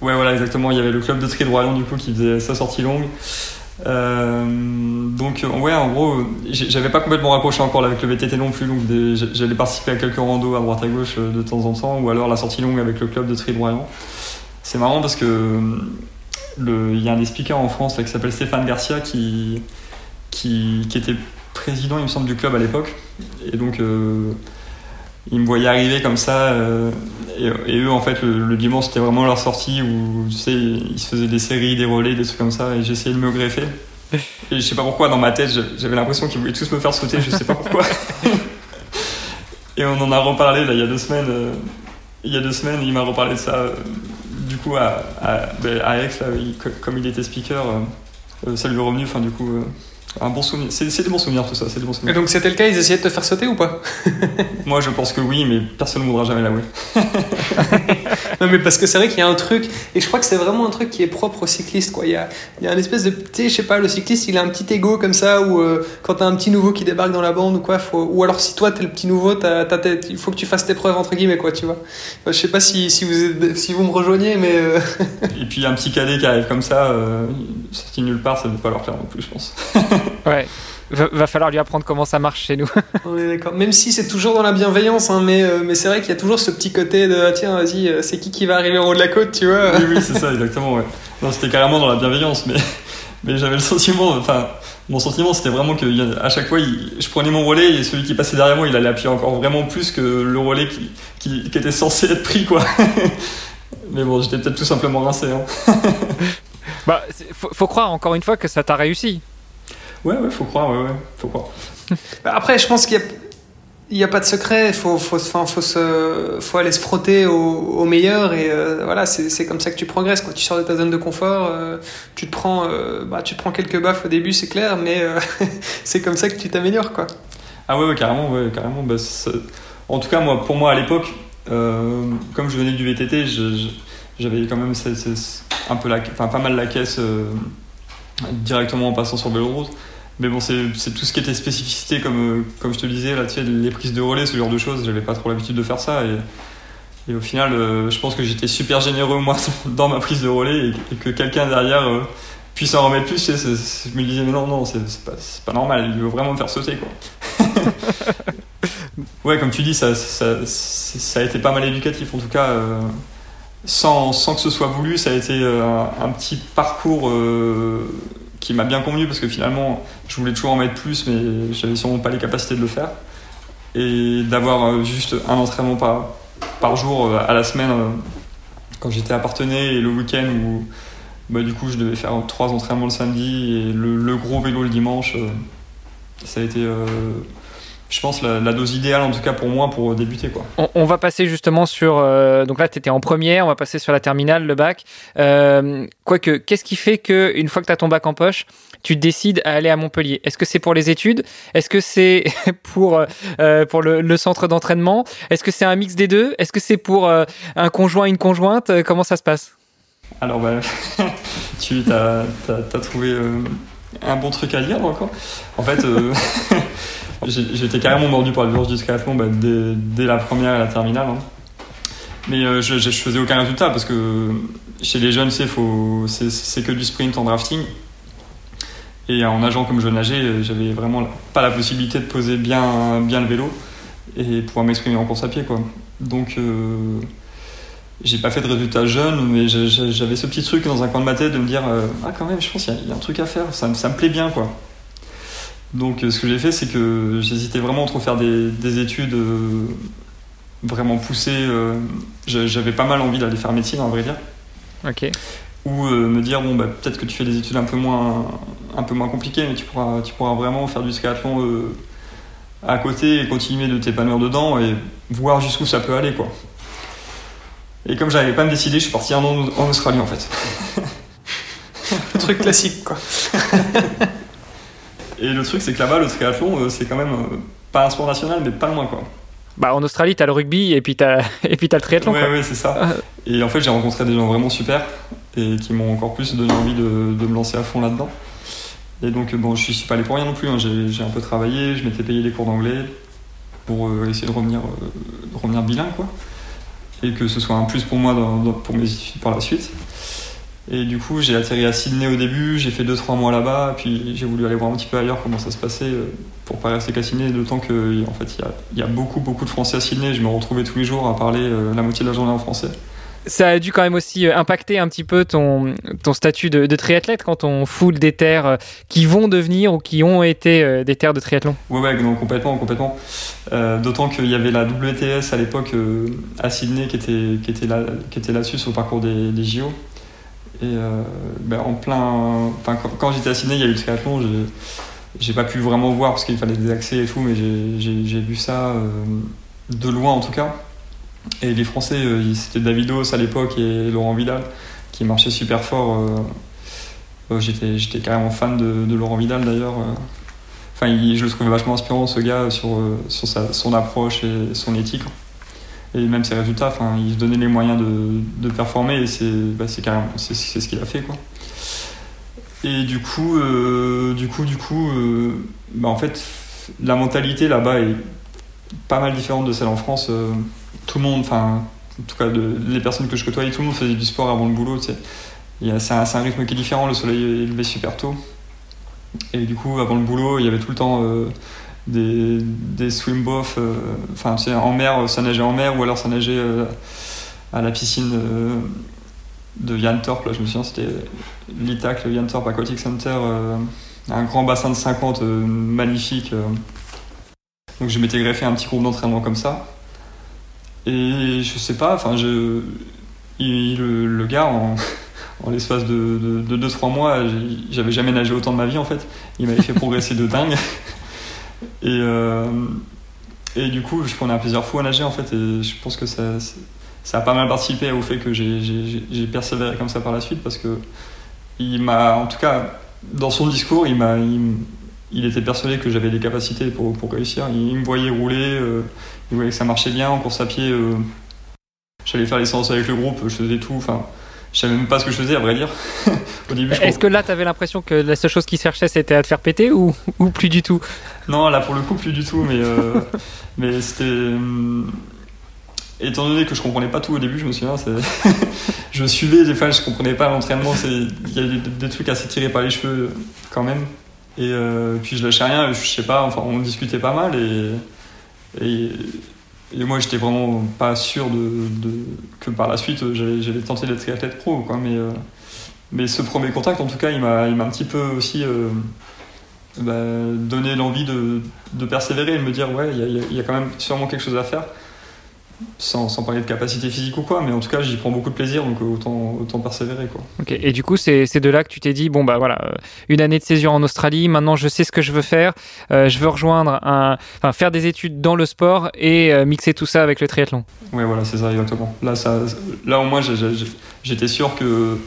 Ouais, voilà, exactement. Il y avait le club de tri de Royan, du coup, qui faisait sa sortie longue. Euh, donc ouais, en gros, j'avais pas complètement raccroché encore avec le VTT non plus, donc j'allais participer à quelques randos à droite à gauche euh, de temps en temps, ou alors la sortie longue avec le club de tri de Royan. C'est marrant parce que il y a un des en France qui s'appelle Stéphane Garcia qui, qui, était président, il me semble, du club à l'époque, et donc euh, ils me voyaient arriver comme ça. Euh, et, eux, en fait, le, dimanche, c'était vraiment leur sortie où, tu sais, ils se faisaient des séries, des relais, des trucs comme ça, et j'essayais de me greffer. Et je sais pas pourquoi, dans ma tête, j'avais l'impression qu'ils voulaient tous me faire sauter, je sais pas pourquoi. et on en a reparlé, là, il y a deux semaines. Euh, il y a deux semaines, il m'a reparlé de ça. Euh, du coup, à, à, ben, à Aix, là, comme il était speaker, ça lui est revenu, enfin, du coup un bon souvenir. C'est, des bons souvenirs tout ça, c'est des bons souvenirs. Et donc c'était le cas, ils essayaient de te faire sauter ou pas Moi je pense que oui, mais personne ne voudra jamais l'avouer. non mais parce que c'est vrai qu'il y a un truc, et je crois que c'est vraiment un truc qui est propre aux cyclistes quoi. Il y a, il y a un espèce de, je sais pas, le cycliste il a un petit ego comme ça, où euh, quand t'as un petit nouveau qui débarque dans la bande ou quoi, faut, ou alors si toi t'es le petit nouveau, t'as, il faut que tu fasses tes preuves entre guillemets quoi, tu vois. je sais pas si, si, vous, si vous me rejoignez, mais... Euh, et puis un petit cadet qui arrive comme ça, euh, sorti nulle part, ça ne veut pas leur faire non plus je pense. Ouais. Va, falloir lui apprendre comment ça marche chez nous. On est d'accord. Même si c'est toujours dans la bienveillance, hein, mais, euh, mais c'est vrai qu'il y a toujours ce petit côté de ah, tiens, vas-y, euh, c'est qui qui va arriver en haut de la côte, tu vois Oui, oui, c'est ça, exactement. Ouais. Non, c'était carrément dans la bienveillance, mais, mais j'avais le sentiment, enfin, mon sentiment c'était vraiment que à chaque fois, je prenais mon relais et celui qui passait derrière moi, il allait appuyer encore vraiment plus que le relais qui, qui, qui était censé être pris, quoi. mais bon, j'étais peut-être tout simplement rincé. Hein. bah, faut, faut croire encore une fois que ça t'a réussi. Ouais, ouais, faut croire, ouais, ouais, faut croire. Après, je pense qu'il n'y a, pas de secret, il faut, faut, faut, se, faut aller se frotter au, meilleur et euh, voilà, c'est comme ça que tu progresses. Quand tu sors de ta zone de confort, euh, tu, te prends, euh, bah, tu te prends quelques baffes au début, c'est clair, mais c'est comme ça que tu t'améliores. quoi. Ah ouais, ouais, carrément, ouais, carrément. Bah, en tout cas, moi, pour moi à l'époque, comme je venais du VTT, j'avais quand même un peu la, enfin, pas mal la caisse directement en passant sur vélo route. Mais bon, c'est tout ce qui était spécificité, comme, comme je te disais, là, tu sais, les prises de relais, ce genre de choses, j'avais pas trop l'habitude de faire ça. Et, et au final, euh, je pense que j'étais super généreux, moi, dans ma prise de relais, et, que quelqu'un derrière euh, puisse en remettre plus. Je me disais, mais non, non, c'est pas, pas, normal, il veut vraiment me faire sauter, quoi. ouais, comme tu dis, ça, ça, ça, a été pas mal éducatif, en tout cas. Euh, sans, sans, que ce soit voulu, ça a été un, un petit parcours qui m'a bien convenu parce que finalement, je voulais toujours en mettre plus, mais j'avais sûrement pas les capacités de le faire. Et d'avoir euh, juste un entraînement par, par jour euh, à la semaine euh, quand j'étais à Partenay et le week-end où bah, du coup je devais faire trois entraînements le samedi et le, gros vélo le dimanche, ça a été je pense, la, la, dose idéale, en tout cas pour moi, pour débuter. Quoi. On, va passer justement sur. Euh, donc là, tu étais en première, on va passer sur la terminale, le bac. Euh, quoique, qu'est-ce qui fait qu'une fois que tu as ton bac en poche, tu décides à aller à Montpellier? Est-ce que c'est pour les études? Est-ce que c'est pour, euh, pour le, le centre d'entraînement? Est-ce que c'est un mix des deux? Est-ce que c'est pour un conjoint, une conjointe? Comment ça se passe? Alors, bah, tu as, as, trouvé un bon truc à dire encore. En fait. J'étais carrément mordu par le virus du triathlon bah, dès, la première et la terminale. Hein. Mais euh, je, je, faisais aucun résultat parce que chez les jeunes, c'est que du sprint en drafting. Et en nageant comme je nageais, j'avais vraiment pas la possibilité de poser bien, bien le vélo et pouvoir m'exprimer en course à pied. Quoi. Donc, euh, j'ai pas fait de résultats jeunes, mais j'avais ce petit truc dans un coin de ma tête de me dire euh, Ah, quand même, je pense qu'il y, y, a un truc à faire, ça, ça me plaît bien. quoi. Donc euh, ce que j'ai fait, c'est que j'hésitais vraiment entre faire des, études euh, vraiment poussées. Euh, j'avais pas mal envie d'aller faire médecine, en vrai dire. Ok. Ou me dire, bon, bah, peut-être que tu fais des études un peu moins, un peu moins compliquées, mais tu pourras, tu pourras vraiment faire du triathlon à côté et continuer de t'épanouir dedans et voir jusqu'où ça peut aller, quoi. Et comme j'avais pas me décider, je suis parti en, en Australie, en fait. truc classique, quoi. Et le truc, c'est que là-bas, le triathlon, euh, c'est quand même euh, pas un sport national, mais pas loin, quoi. Bah, en Australie, t'as le rugby et puis t'as, et puis as le triathlon. Ouais, ouais, c'est ça. Ah. Et en fait, j'ai rencontré des gens vraiment super et qui m'ont encore plus donné envie de, de me lancer à fond là-dedans. Et donc, bon, je suis pas allé pour rien non plus. Hein. J'ai, un peu travaillé, je m'étais payé des cours d'anglais pour euh, essayer de revenir, de revenir bilingue, quoi. Et que ce soit un plus pour moi pour mes études par la suite. Et du coup, j'ai atterri à Sydney au début, j'ai fait 2-3 mois là-bas, puis j'ai voulu aller voir un petit peu ailleurs comment ça se passait euh, pour pas rester qu'à Sydney, d'autant qu'il en fait, il y, a, beaucoup, beaucoup de Français à Sydney. Je me retrouvais tous les jours à parler euh, la moitié de la journée en français. Ça a dû quand même aussi euh, impacter un petit peu ton, ton statut de, triathlète quand on foule des terres qui vont devenir ou qui ont été des terres de triathlon. Ouais, ouais, non, complètement, complètement. d'autant qu'il y avait la WTS à l'époque à Sydney qui était, qui était, là, qui était là-dessus sur le parcours des, des JO. Et euh, ben, en plein. Enfin, quand, j'étais à Sydney, il y a eu le triathlon. J'ai pas pu vraiment voir parce qu'il fallait des accès et tout, mais j'ai vu ça euh, de loin en tout cas. Et les Français, euh, c'était Davidos à l'époque et Laurent Vidal qui marchaient super fort. J'étais carrément fan de, Laurent Vidal d'ailleurs. Enfin, je le trouvais vachement inspirant ce gars sur, sur sa, son approche et son éthique et même ses résultats, enfin, il se donnait les moyens de, de performer et c'est bah, c'est ce qu'il a fait quoi. Et du coup, euh, du coup, du coup, euh, bah, en fait, la mentalité là-bas est pas mal différente de celle en France. Euh, tout le monde, enfin, en tout cas, les personnes que je côtoyais, tout le monde faisait du sport avant le boulot. C'est un, un, rythme qui est différent. Le soleil est levé super tôt. Et du coup, avant le boulot, il y avait tout le temps des, des swim off enfin, en mer, ça nageait en mer ou alors ça nageait à la piscine de Yantorp, là, je me souviens, c'était l'ITAC, le Yantorp Aquatic Center, un grand bassin de 50 magnifique. donc je m'étais greffé un petit groupe d'entraînement comme ça. Et je sais pas, enfin, je, le, gars, en, l'espace de 2-3 mois, j'avais jamais nagé autant de ma vie en fait. Il m'avait fait progresser de dingue. Et, euh, et du coup, je prenais un plaisir fou à nager en fait. Et je pense que ça, ça a pas mal participé au fait que j'ai persévéré comme ça par la suite parce que il m'a, en tout cas, dans son discours, il m'a. Il, était persuadé que j'avais des capacités pour, pour réussir. Il, me voyait rouler, euh, il voyait que ça marchait bien en course à pied. Euh, j'allais faire les séances avec le groupe, je faisais tout. Je savais même pas ce que je faisais, à vrai dire. Au début, Est-ce que là, tu avais l'impression que la seule chose qu'il cherchait, c'était à te faire péter ou, ou plus du tout? Non, là, pour le coup, plus du tout. Mais, euh, mais c'était. Hum, étant donné que je comprenais pas tout au début, je me souviens, je suivais des fois, je comprenais pas l'entraînement. Il y a des, des, trucs assez tirés par les cheveux quand même. Et euh, puis je lâchais rien, je sais pas, enfin, on discutait pas mal et et, moi, j'étais vraiment pas sûr de, que par la suite, j'allais tenter d'être triathlète pro. Quoi. Mais, euh, mais ce premier contact, en tout cas, il m'a un petit peu aussi euh, bah, donné l'envie de, de, persévérer et de me dire, ouais, il y, a quand même sûrement quelque chose à faire sans, sans, parler de capacité physique ou quoi, mais en tout cas, j'y prends beaucoup de plaisir, donc autant, autant persévérer. Quoi. Ok, et du coup, c'est de là que tu t'es dit, bon, bah voilà, euh, une année de césure en Australie, maintenant je sais ce que je veux faire, euh, je veux rejoindre un. Enfin, faire des études dans le sport et euh, mixer tout ça avec le triathlon. Oui, voilà, c'est ça, exactement. Là, ça, là au moins, j'étais sûr que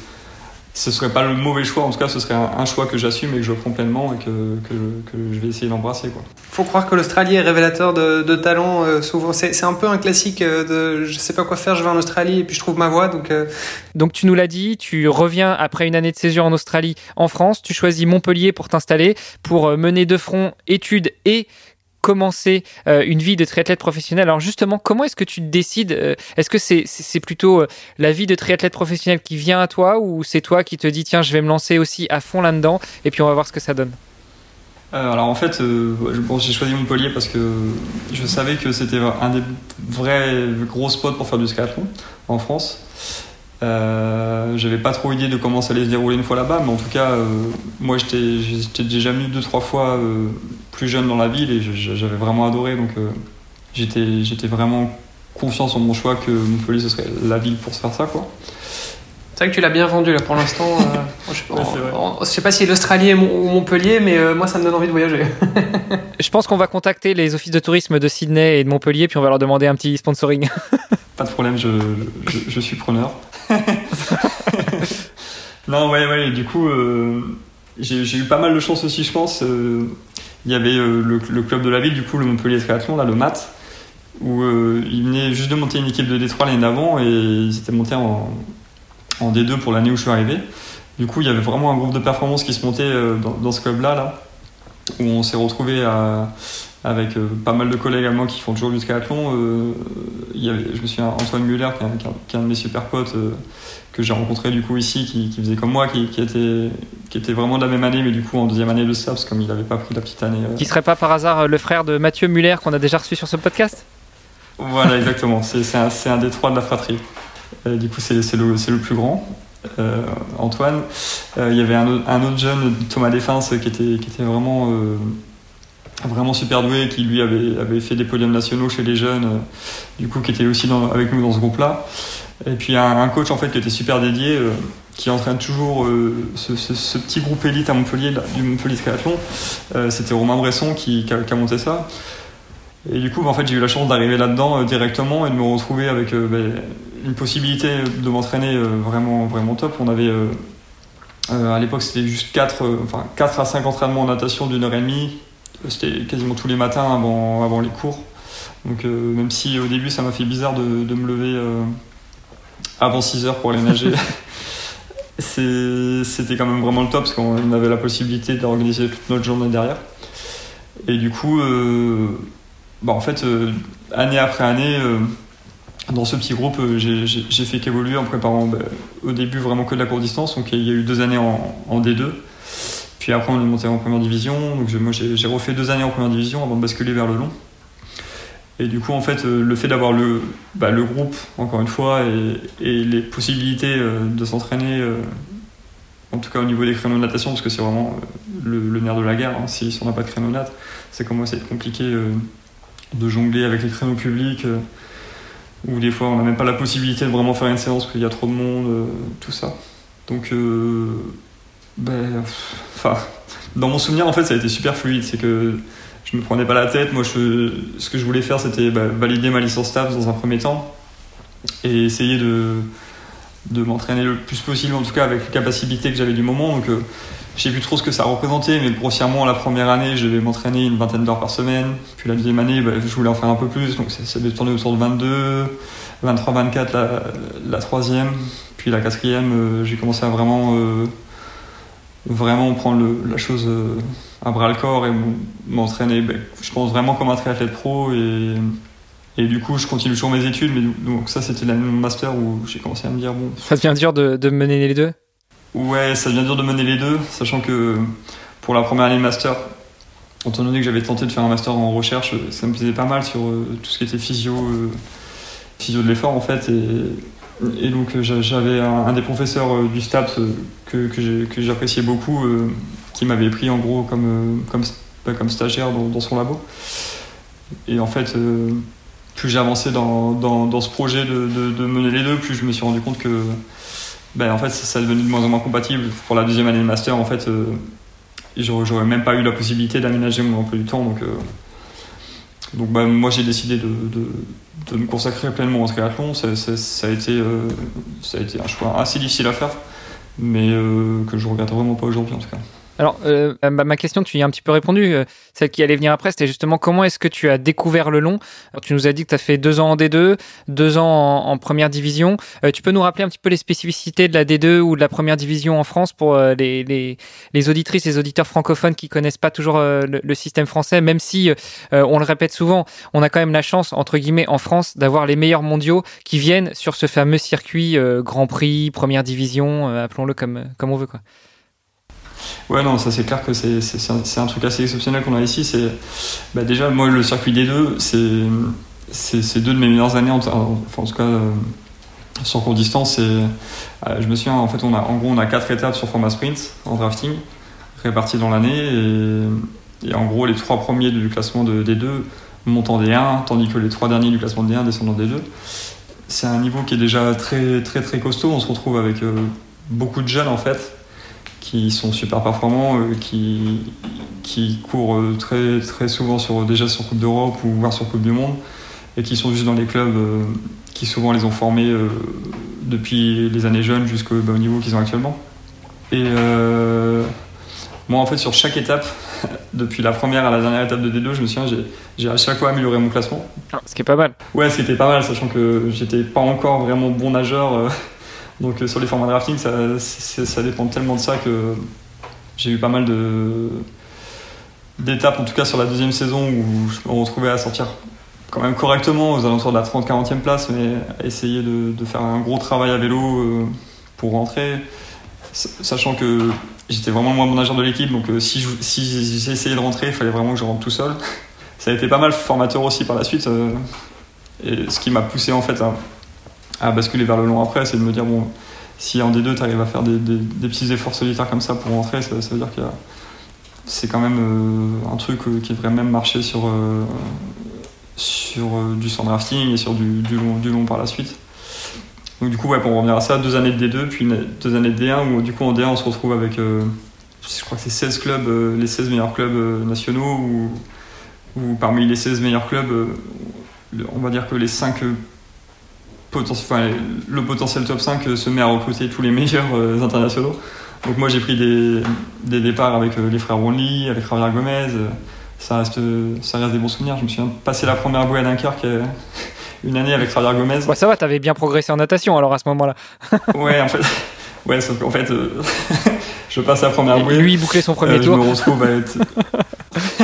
ce serait pas le mauvais choix, en tout cas ce serait un, choix que j'assume et que je prends pleinement et que, que, que je vais essayer d'embrasser. Quoi. Faut croire que l'Australie est révélateur de, de talent, euh, souvent c'est, un peu un classique euh, de je sais pas quoi faire, je vais en Australie et puis je trouve ma voie. Donc, euh. donc tu nous l'as dit, tu reviens après une année de césure en Australie en France, tu choisis Montpellier pour t'installer, pour mener de front études et commencer euh, une vie de triathlète professionnel. Alors justement, comment est-ce que tu décides euh, Est-ce que c'est c'est plutôt euh, la vie de triathlète professionnel qui vient à toi ou c'est toi qui te dis tiens je vais me lancer aussi à fond là-dedans et puis on va voir ce que ça donne? Alors en fait, j'ai choisi Montpellier parce que je savais que c'était un des vrais gros spots pour faire du triathlon en France. Euh, j'avais pas trop idée de comment ça allait se dérouler une fois là-bas, mais en tout cas, euh, moi j'étais déjà venu deux trois fois plus jeune dans la ville et j'avais vraiment adoré, donc j'étais vraiment confiant sur mon choix que Montpellier ce serait la ville pour se faire ça quoi. C'est vrai que tu l'as bien vendu là pour l'instant. je, sais pas si l'Australie ou Montpellier, mais moi ça me donne envie de voyager. je pense qu'on va contacter les offices de tourisme de Sydney et de Montpellier, puis on va leur demander un petit sponsoring. pas de problème, je, je suis preneur. non, ouais, ouais, du coup, euh, j'ai eu pas mal de chance aussi, je pense. Euh, il y avait euh, le, club de la ville, du coup, le Montpellier Triathlon, là, le MAT, où ils venaient juste de monter une équipe de Détroit l'année d'avant et ils étaient montés en, en D2 pour l'année où je suis arrivé. Du coup, il y avait vraiment un groupe de performance qui se montait dans, dans ce club-là, là, où on s'est retrouvé à avec euh, pas mal de collègues à moi qui font toujours du triathlon. Euh, il y avait, je me souviens Antoine Muller, qui est, un, de mes super potes euh, que j'ai rencontré du coup ici, qui, faisait comme moi, qui, était, qui était vraiment de la même année, mais du coup en deuxième année de SAPS, comme il n'avait pas pris la petite année. Qui serait pas par hasard le frère de Mathieu Muller qu'on a déjà reçu sur ce podcast? Voilà, exactement. c'est un, un, des trois de la fratrie. du coup, c'est le, le, plus grand. Antoine. Il y avait un, un, autre jeune, Thomas Défense, qui était, qui était vraiment vraiment super doué, qui lui avait, avait fait des podiums nationaux chez les jeunes, euh, du coup qui était aussi avec nous dans ce groupe-là. Et puis un, un, coach en fait qui était super dédié, euh, qui entraîne toujours euh, ce, ce, petit groupe élite à Montpellier, du Montpellier Triathlon. C'était Romain Bresson qui, a, monté ça. Et du coup, en fait, j'ai eu la chance d'arriver là-dedans directement et de me retrouver avec ben, une possibilité de m'entraîner vraiment, vraiment top. On avait à l'époque, c'était juste 4, enfin, 4 à 5 entraînements en natation d'une heure et demie, c'était quasiment tous les matins avant, avant les cours. Donc euh, même si au début ça m'a fait bizarre de, de me lever euh, avant 6 heures pour aller nager, c'était quand même vraiment le top parce qu'on avait la possibilité d'organiser toute notre journée derrière. Et du coup, euh, bah en fait, année après année, dans ce petit groupe, j'ai fait qu'évoluer en préparant bah, au début vraiment que de la courte distance. Donc il y a eu deux années en, en D2 Puis après, on est monté en première division. Donc moi, j'ai refait deux années en première division avant de basculer vers le long. Et du coup, en fait, euh, le fait d'avoir le, bah, le groupe, encore une fois, et, les possibilités euh, de s'entraîner, euh, en tout cas au niveau des créneaux de natation, parce que c'est vraiment le, nerf de la guerre. Hein. Si, on n'a pas de créneau nat, c'est comme moi, ça va être compliqué de jongler avec les créneaux publics, où des fois on n'a même pas la possibilité de vraiment faire une séance parce qu'il y a trop de monde, tout ça. Donc, ben, enfin, dans mon souvenir, en fait, ça a été super fluide. C'est que je me prenais pas la tête. Moi, je, ce que je voulais faire, c'était bah, valider ma licence staff dans un premier temps et essayer de, de m'entraîner le plus possible, en tout cas avec les capacités que j'avais du moment. Donc, euh, je sais plus trop ce que ça représentait, mais grossièrement, la première année, je devais m'entraîner une vingtaine d'heures par semaine. Puis la deuxième année, bah, je voulais en faire un peu plus, donc ça, devait tourner autour de 22, 23, 24 la, la troisième. Puis la quatrième, euh, j'ai commencé à vraiment, euh, vraiment prendre la chose à bras le corps et m'entraîner, ben, je pense vraiment comme un triathlète pro et, et du coup je continue toujours mes études, mais donc ça c'était l'année master où j'ai commencé à me dire bon. Ça devient dur de, de, mener les deux? Ouais, ça devient dur de mener les deux, sachant que pour la première année master, étant donné que j'avais tenté de faire un master en recherche, ça me plaisait pas mal sur euh, tout ce qui était physio, euh, physio de l'effort en fait et, et donc j'avais un, des professeurs euh, du STAPS que, que j'appréciais beaucoup qui m'avait pris en gros comme, euh, bah, comme stagiaire dans, son labo. Et en fait, euh, plus j'ai avancé dans, dans, ce projet de, de, mener les deux, plus je me suis rendu compte que ben, en fait, ça, devenait de moins en moins compatible. Pour la deuxième année de master, en fait, euh, j'aurais même pas eu la possibilité d'aménager mon emploi du temps. Donc, donc bah, moi, j'ai décidé de, de, me consacrer pleinement au triathlon. Ça, ça, a été, ça a été un choix assez difficile à faire, mais que je regrette vraiment pas aujourd'hui en tout cas. Alors, euh, ma question, tu y as un petit peu répondu. Euh, celle qui allait venir après, c'était justement comment est-ce que tu as découvert le long? Tu nous as dit que tu as fait deux ans en D2, deux ans en, première division. Euh, tu peux nous rappeler un petit peu les spécificités de la D2 ou de la première division en France pour les, les, les, auditrices les auditeurs francophones qui connaissent pas toujours le, système français, même si, on le répète souvent, on a quand même la chance, entre guillemets, en France, d'avoir les meilleurs mondiaux qui viennent sur ce fameux circuit Grand Prix, première division, appelons-le comme, comme on veut. Quoi. Ouais, non, ça c'est clair que c'est, un, truc assez exceptionnel qu'on a ici. C'est bah, déjà moi le circuit des deux, c'est, deux de mes meilleures années, enfin, en tout cas euh, sur court distance. Euh, je me souviens, en fait, on a, en gros, on a quatre étapes sur format sprint en drafting réparties dans l'année et, en gros les trois premiers du classement de D2 montent en D1, tandis que les trois derniers du classement de D1 descendent en D2. C'est un niveau qui est déjà très très très costaud. On se retrouve avec euh, beaucoup de jeunes en fait qui sont super performants, euh, qui, qui courent euh, très, très souvent sur, déjà sur Coupe d'Europe ou voire sur Coupe du Monde, et qui sont juste dans les clubs euh, qui souvent les ont formés depuis les années jeunes jusqu'au bah, niveau qu'ils ont actuellement. Et moi, en fait, sur chaque étape, depuis la première à la dernière étape de D2, je me souviens, j'ai à chaque fois amélioré mon classement. Ah, ce qui est pas mal. Ouais, ce qui était pas mal, sachant que j'étais pas encore vraiment bon nageur. Donc euh, sur les formats drafting, ça, dépend tellement de ça que j'ai eu pas mal d'étapes, en tout cas sur la deuxième saison, où je me retrouvais à sortir quand même correctement aux alentours de la 30-40e place, mais essayer de, faire un gros travail à vélo euh, pour rentrer, sachant que j'étais vraiment le moins bon nageur de l'équipe, donc euh, si j'essayais de rentrer, il fallait vraiment que je rentre tout seul. Ça a été pas mal formateur aussi par la suite, et ce qui m'a poussé en fait à à basculer vers le long après, c'est de me dire, bon, si en D2 tu arrives à faire des, petits efforts solitaires comme ça pour rentrer, ça, veut dire que c'est quand même euh, un truc euh, qui devrait même marcher sur, euh, sur du sans drafting et sur du, long, du long par la suite. Donc du coup, ouais, pour revenir à ça, deux années de D2, puis deux années de D1, où du coup en D1 on se retrouve avec, je crois que c'est 16 clubs, les 16 meilleurs clubs nationaux, ou parmi les 16 meilleurs clubs, on va dire que les 5 le potentiel top 5 se met à recruter tous les meilleurs euh, internationaux. Donc moi j'ai pris des, des, départs avec euh, les frères Ronley, avec Javier Gomez. Ça reste, ça reste des bons souvenirs. Je me suis passé la première bouée à Dunkerque euh, une année avec Javier Gomez. Ouais, ça va, t'avais bien progressé en natation alors à ce moment-là. ouais, en fait, ouais, sauf qu'en fait, je passe la première bouée. Lui, il bouclait son premier tour. Je me retrouve à être.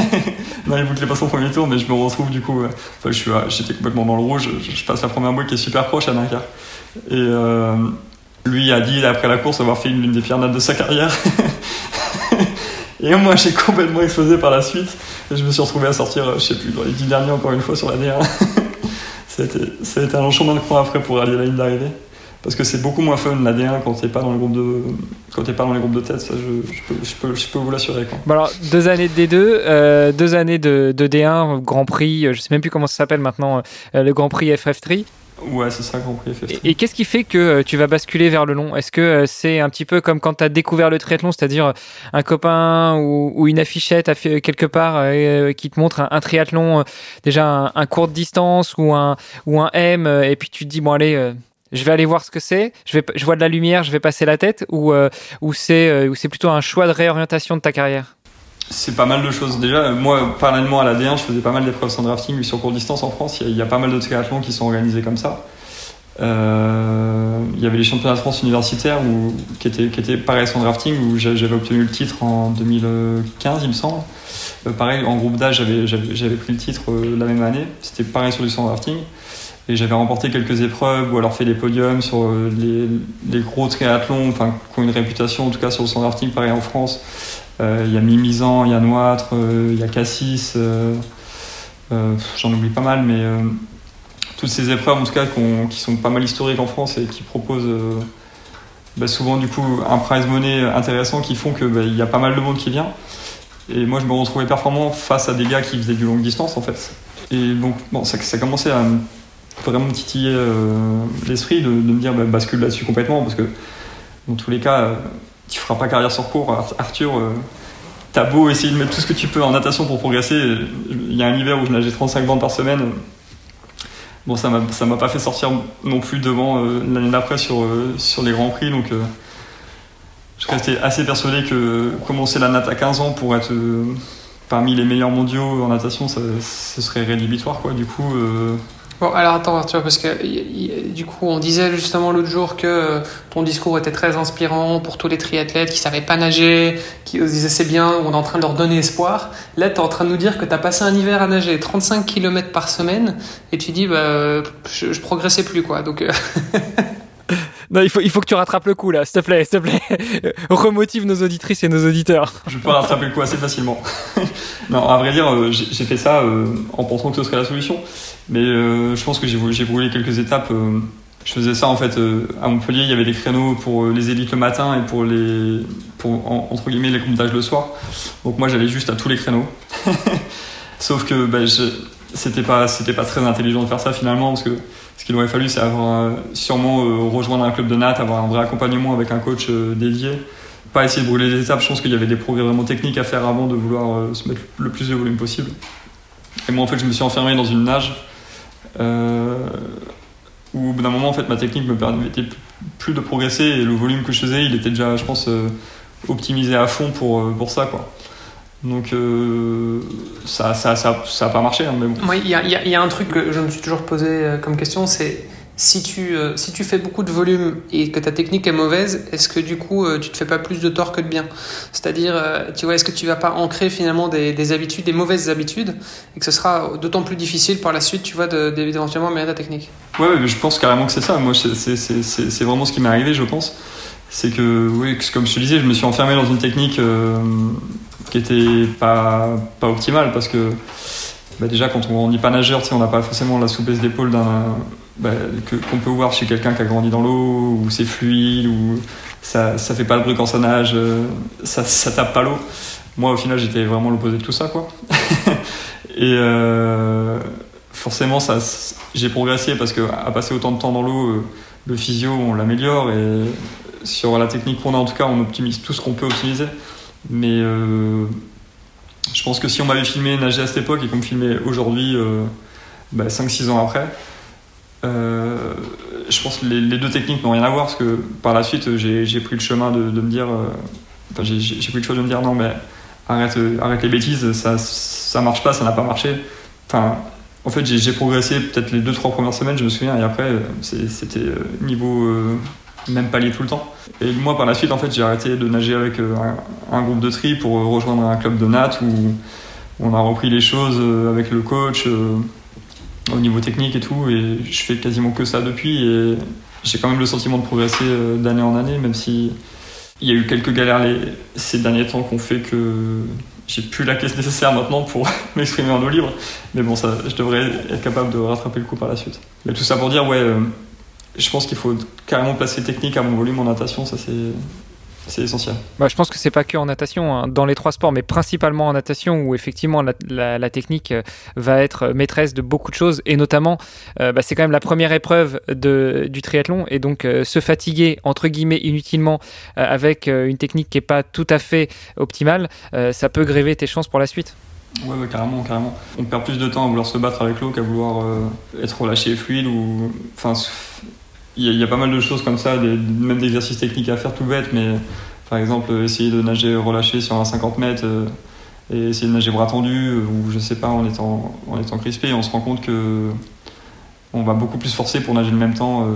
non, il bouclait pas son premier tour, mais je me retrouve du coup. Enfin, je suis, j'étais complètement dans le rouge. Je, passe la première bouée qui est super proche à Dunkerque. Et euh, lui a dit après la course avoir fait une, des pires nattes de sa carrière. Et moi, j'ai complètement explosé par la suite. Et je me suis retrouvé à sortir, je sais plus, dans les dix derniers encore une fois sur la D1. ça, un long chemin de croix après pour aller à la ligne d'arrivée. Parce que c'est beaucoup moins fun la D1 quand t'es pas dans le groupe de quand pas dans les groupes de tête, ça je, peux, je, peux, vous l'assurer. Bon alors deux années de D2, euh, deux années de, de, D1, Grand Prix, je sais même plus comment ça s'appelle maintenant, euh, le Grand Prix FF3. Ouais, c'est ça, compris. Et, qu'est-ce qui fait que euh, tu vas basculer vers le long? Est-ce que euh, c'est un petit peu comme quand tu as découvert le triathlon, c'est-à-dire euh, un copain ou, une affichette quelque part qui te montre un, triathlon, déjà un, court de distance ou un, ou un M, et puis tu te dis, bon, allez, je vais aller voir ce que c'est, je, vois de la lumière, je vais passer la tête, ou, ou c'est plutôt un choix de réorientation de ta carrière? C'est pas mal de choses. Déjà, moi, parallèlement à la D1, je faisais pas mal d'épreuves sans drafting sur court distance en France. Il y, a, pas mal de triathlons qui sont organisés comme ça. Euh, il y avait les championnats de France universitaires où, qui, étaient, qui pareil sans drafting, où j'avais obtenu le titre en 2015, il me semble. Euh, pareil, en groupe d'âge, j'avais pris le titre euh, la même année. C'était pareil sur du sans drafting. Et j'avais remporté quelques épreuves ou alors fait des podiums sur les, les gros triathlons, enfin, qui ont une réputation en tout cas sur le sans drafting, pareil en France. Euh, il y a Mimizan, il y a Noître, euh, il y a Cassis, euh, j'en oublie pas mal, mais toutes ces épreuves en tout cas qui sont pas mal historiques en France et qui proposent bah, souvent du coup un prize money intéressant qui font qu'il bah, y a pas mal de monde qui vient. Et moi je me retrouvais performant face à des gars qui faisaient du longue distance en fait. Et donc bon, ça, ça commençait à vraiment titiller l'esprit de, me dire bah, bascule là-dessus complètement parce que dans tous les cas tu feras pas carrière sur cours. Arthur, euh, t'as beau essayer de mettre tout ce que tu peux en natation pour progresser. Il y a un hiver où je nageais 35 bandes par semaine. Bon, ça m'a pas fait sortir non plus devant euh, l'année d'après sur, euh, sur les grands prix. Donc, je restais assez persuadé que commencer la natte à 15 ans pour être parmi les meilleurs mondiaux en natation, ça, ce serait rédhibitoire. Quoi. Du coup, Bon, alors attends, Arthur, parce que du coup, on disait justement l'autre jour que euh, ton discours était très inspirant pour tous les triathlètes qui savaient pas nager, qui disaient c'est bien, on est en train de leur donner espoir. Là, tu es en train de nous dire que tu as passé un hiver à nager 35 km par semaine et tu dis, bah, je, je progressais plus, quoi. Donc. Euh, non, il faut, il faut que tu rattrapes le coup là, s'il te plaît, s'il te plaît. Remotive nos auditrices et nos auditeurs. Je peux rattraper le coup assez facilement. non, à vrai dire, euh, j'ai fait ça en pensant que ce serait la solution. Mais euh, je pense que j'ai brûlé quelques étapes. Euh, je faisais ça en fait euh, à Montpellier. Il y avait des créneaux pour les élites le matin et pour les, pour entre guillemets les comptages le soir. Donc moi j'allais juste à tous les créneaux. Sauf que bah, c'était pas c'était pas très intelligent de faire ça finalement parce que ce qu'il aurait fallu c'est avoir sûrement rejoindre un club de natte, avoir un vrai accompagnement avec un coach dédié pas essayer de brûler les étapes. Je pense qu'il y avait des progrès vraiment techniques à faire avant de vouloir se mettre le plus de volume possible. Et moi, en fait, je me suis enfermé dans une nage où au bout d'un moment, en fait, ma technique me permettait plus de progresser et le volume que je faisais, il était déjà, je pense, euh, optimisé à fond pour, euh, pour ça, quoi. Donc ça ça, ça, a pas marché, hein, mais bon. Il y, a, un truc que je me suis toujours posé comme question, c'est si tu, euh, si tu fais beaucoup de volume et que ta technique est mauvaise, est-ce que du coup euh, tu te fais pas plus de tort que de bien? C'est-à-dire, euh, tu vois, est-ce que tu vas pas ancrer finalement des, des, habitudes, des mauvaises habitudes, et que ce sera d'autant plus difficile par la suite, tu vois, d'éventuellement améliorer ta technique? Ouais, je pense carrément que c'est ça. Moi, c'est vraiment ce qui m'est arrivé, je pense. C'est que, oui, comme je te disais, je me suis enfermé dans une technique qui était pas, pas optimale parce que bah déjà, quand on n'est pas nageur, on n'a pas forcément la souplesse d'épaule d'un bah, qu'on peut voir chez quelqu'un qui a grandi dans l'eau, où c'est fluide, où ça, ça fait pas de bruit quand ça nage, euh, ça, ça tape pas l'eau. Moi, au final, j'étais vraiment l'opposé de tout ça, quoi. et euh, forcément, ça, j'ai progressé parce qu'à passer autant de temps dans l'eau, euh, le physio, on l'améliore et sur la technique qu'on a, en tout cas, on optimise tout ce qu'on peut optimiser. Mais je pense que si on m'avait filmé nager à cette époque et qu'on me filmait aujourd'hui, bah, 5-6 ans après, euh, je pense que les, deux techniques n'ont rien à voir parce que par la suite j'ai pris le chemin de, me dire euh, enfin, j'ai pris le choix de me dire non mais arrête, arrête les bêtises ça, ça marche pas ça n'a pas marché. Enfin en fait j'ai progressé peut-être les deux trois premières semaines je me souviens et après c'était euh, niveau même palier tout le temps. Et moi par la suite en fait j'ai arrêté de nager avec un, groupe de tri pour rejoindre un club de nat où on a repris les choses avec le coach au niveau technique et tout. Et je fais quasiment que ça depuis. Et j'ai quand même le sentiment de progresser euh, d'année en année, même si Il y a eu quelques galères ces derniers temps qui ont fait que j'ai plus la caisse nécessaire maintenant pour m'exprimer en eau libre. Mais bon, ça, je devrais être capable de rattraper le coup par la suite. Mais tout ça pour dire, ouais, euh, je pense qu'il faut carrément placer technique à mon volume en natation, ça c'est c'est essentiel. Bah, je pense que c'est pas que en natation, hein. dans les trois sports, mais principalement en natation où effectivement la, technique euh, va être maîtresse de beaucoup de choses et notamment euh, bah, c'est quand même la première épreuve de, du triathlon et donc euh, se fatiguer entre guillemets inutilement avec une technique qui est pas tout à fait optimale, ça peut gréver tes chances pour la suite. Ouais, carrément, carrément. On perd plus de temps à vouloir se battre avec l'eau qu'à vouloir être relâché fluide ou. Enfin, il y, a pas mal de choses comme ça, des, même d'exercices techniques à faire tout bête, mais par exemple, essayer de nager relâché sur un 50 mètres euh, et essayer de nager bras tendu euh, ou je sais pas en étant, en étant crispé, on se rend compte que on va beaucoup plus forcer pour nager le même temps euh,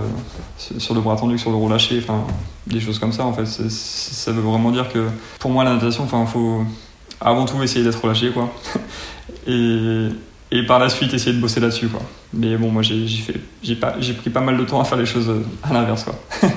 sur le bras tendu que sur le relâché, enfin des choses comme ça en fait. ça veut vraiment dire que pour moi la natation, enfin faut avant tout essayer d'être relâché quoi. et et par la suite essayer de bosser là-dessus quoi. Mais bon moi j'ai pris pas mal de temps à faire les choses à l'inverse quoi.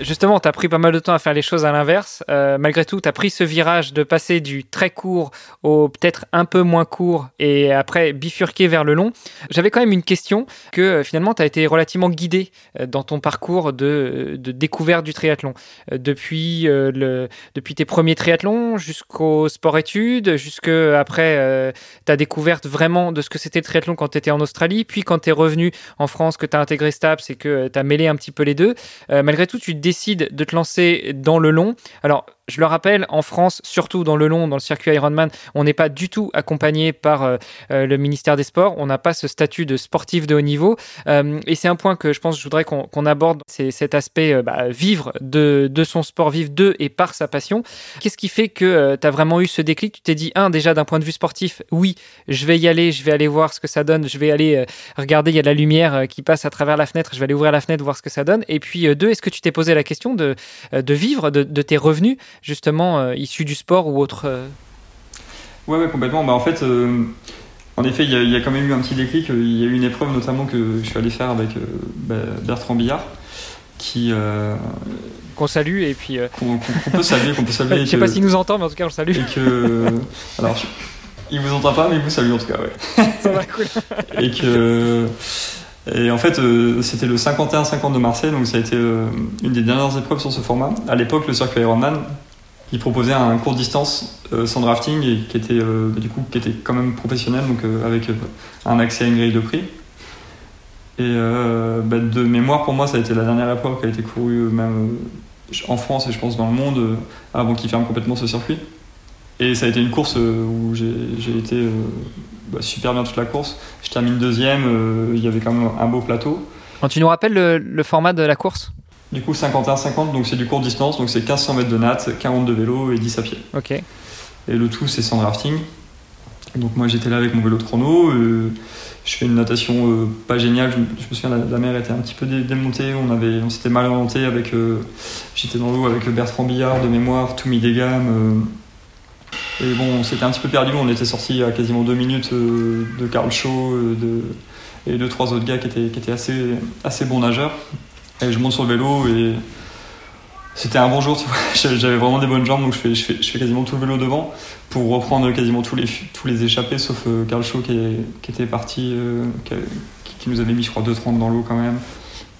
Justement, tu as pris pas mal de temps à faire les choses à l'inverse. Euh, malgré tout, tu as pris ce virage de passer du très court au peut-être un peu moins court et après bifurquer vers le long. J'avais quand même une question que euh, finalement, tu as été relativement guidé euh, dans ton parcours de, découverte du triathlon. depuis, depuis tes premiers triathlons jusqu'au sport-études, jusque après ta découverte vraiment de ce que c'était le triathlon quand tu étais en Australie, puis quand tu es revenu en France, que tu as intégré STAPS et que tu as mêlé un petit peu les deux. malgré tout, tu décides de te lancer dans le long, alors je le rappelle, en France, surtout dans le long, dans le circuit Ironman, on n'est pas du tout accompagné par euh, euh, le ministère des Sports. On n'a pas ce statut de sportif de haut niveau. Euh, et c'est un point que je pense que je voudrais qu'on aborde, c'est cet aspect bah, vivre de, son sport, vivre de et par sa passion. Qu'est-ce qui fait que tu as vraiment eu ce déclic? Tu t'es dit, un, déjà d'un point de vue sportif, oui, je vais y aller, je vais aller voir ce que ça donne, je vais aller regarder, il y a de la lumière qui passe à travers la fenêtre, je vais aller ouvrir la fenêtre, voir ce que ça donne. Et puis, deux, est-ce que tu t'es posé la question de, vivre de tes revenus? Justement euh, issus du sport ou autre euh Ouais, ouais, complètement. Bah, en fait, euh, en effet, il y, a quand même eu un petit déclic. Il y a eu une épreuve notamment que je suis allé faire avec bah, Bertrand Billard, qui qu'on salue et puis qu'on peut saluer, qu'on peut saluer. je sais pas s'il nous entend, mais en tout cas on le salue. Et que alors il vous entend pas, mais il vous salue en tout cas, ouais. Ça va cool. et que et en fait, c'était le 51-50 de Marseille, donc ça a été une des dernières épreuves sur ce format. À l'époque, le circuit Ironman, il proposait un court distance euh, sans drafting et qui était euh, du coup qui était quand même professionnel donc euh, avec un accès à une grille de prix. Et bah, de mémoire pour moi ça a été la dernière épreuve qui a été courue même en France et je pense dans le monde avant qu'il ferme complètement ce circuit. Et ça a été une course où j'ai été bah, super bien toute la course. Je termine deuxième il y avait quand même un beau plateau. Tu nous rappelles le format de la course? Du coup, 51-50, donc c'est du court distance, donc c'est 1500 mètres de natte, 40 de vélo et 10 à pied. Ok. Et le tout, c'est sans drafting. Donc moi, j'étais là avec mon vélo de chrono. Euh, je fais une natation euh, pas géniale. Je, me souviens, la, mer était un petit peu démontée. On, avait, on s'était mal orienté avec. Euh, j'étais dans l'eau avec Bertrand Billard de mémoire, des gammes. et bon, on s'était un petit peu perdu. On était sorti à quasiment deux minutes de Karl Shaw de, et deux, trois autres gars qui étaient, qui étaient assez, assez bons nageurs. Et je monte sur le vélo et c'était un bon jour, j'avais vraiment des bonnes jambes, donc je fais, quasiment tout le vélo devant pour reprendre quasiment tous les, tous les échappés, sauf euh, Karl Shaw qui, était parti, euh, qui, nous avait mis, je crois, 2,30 dans l'eau quand même.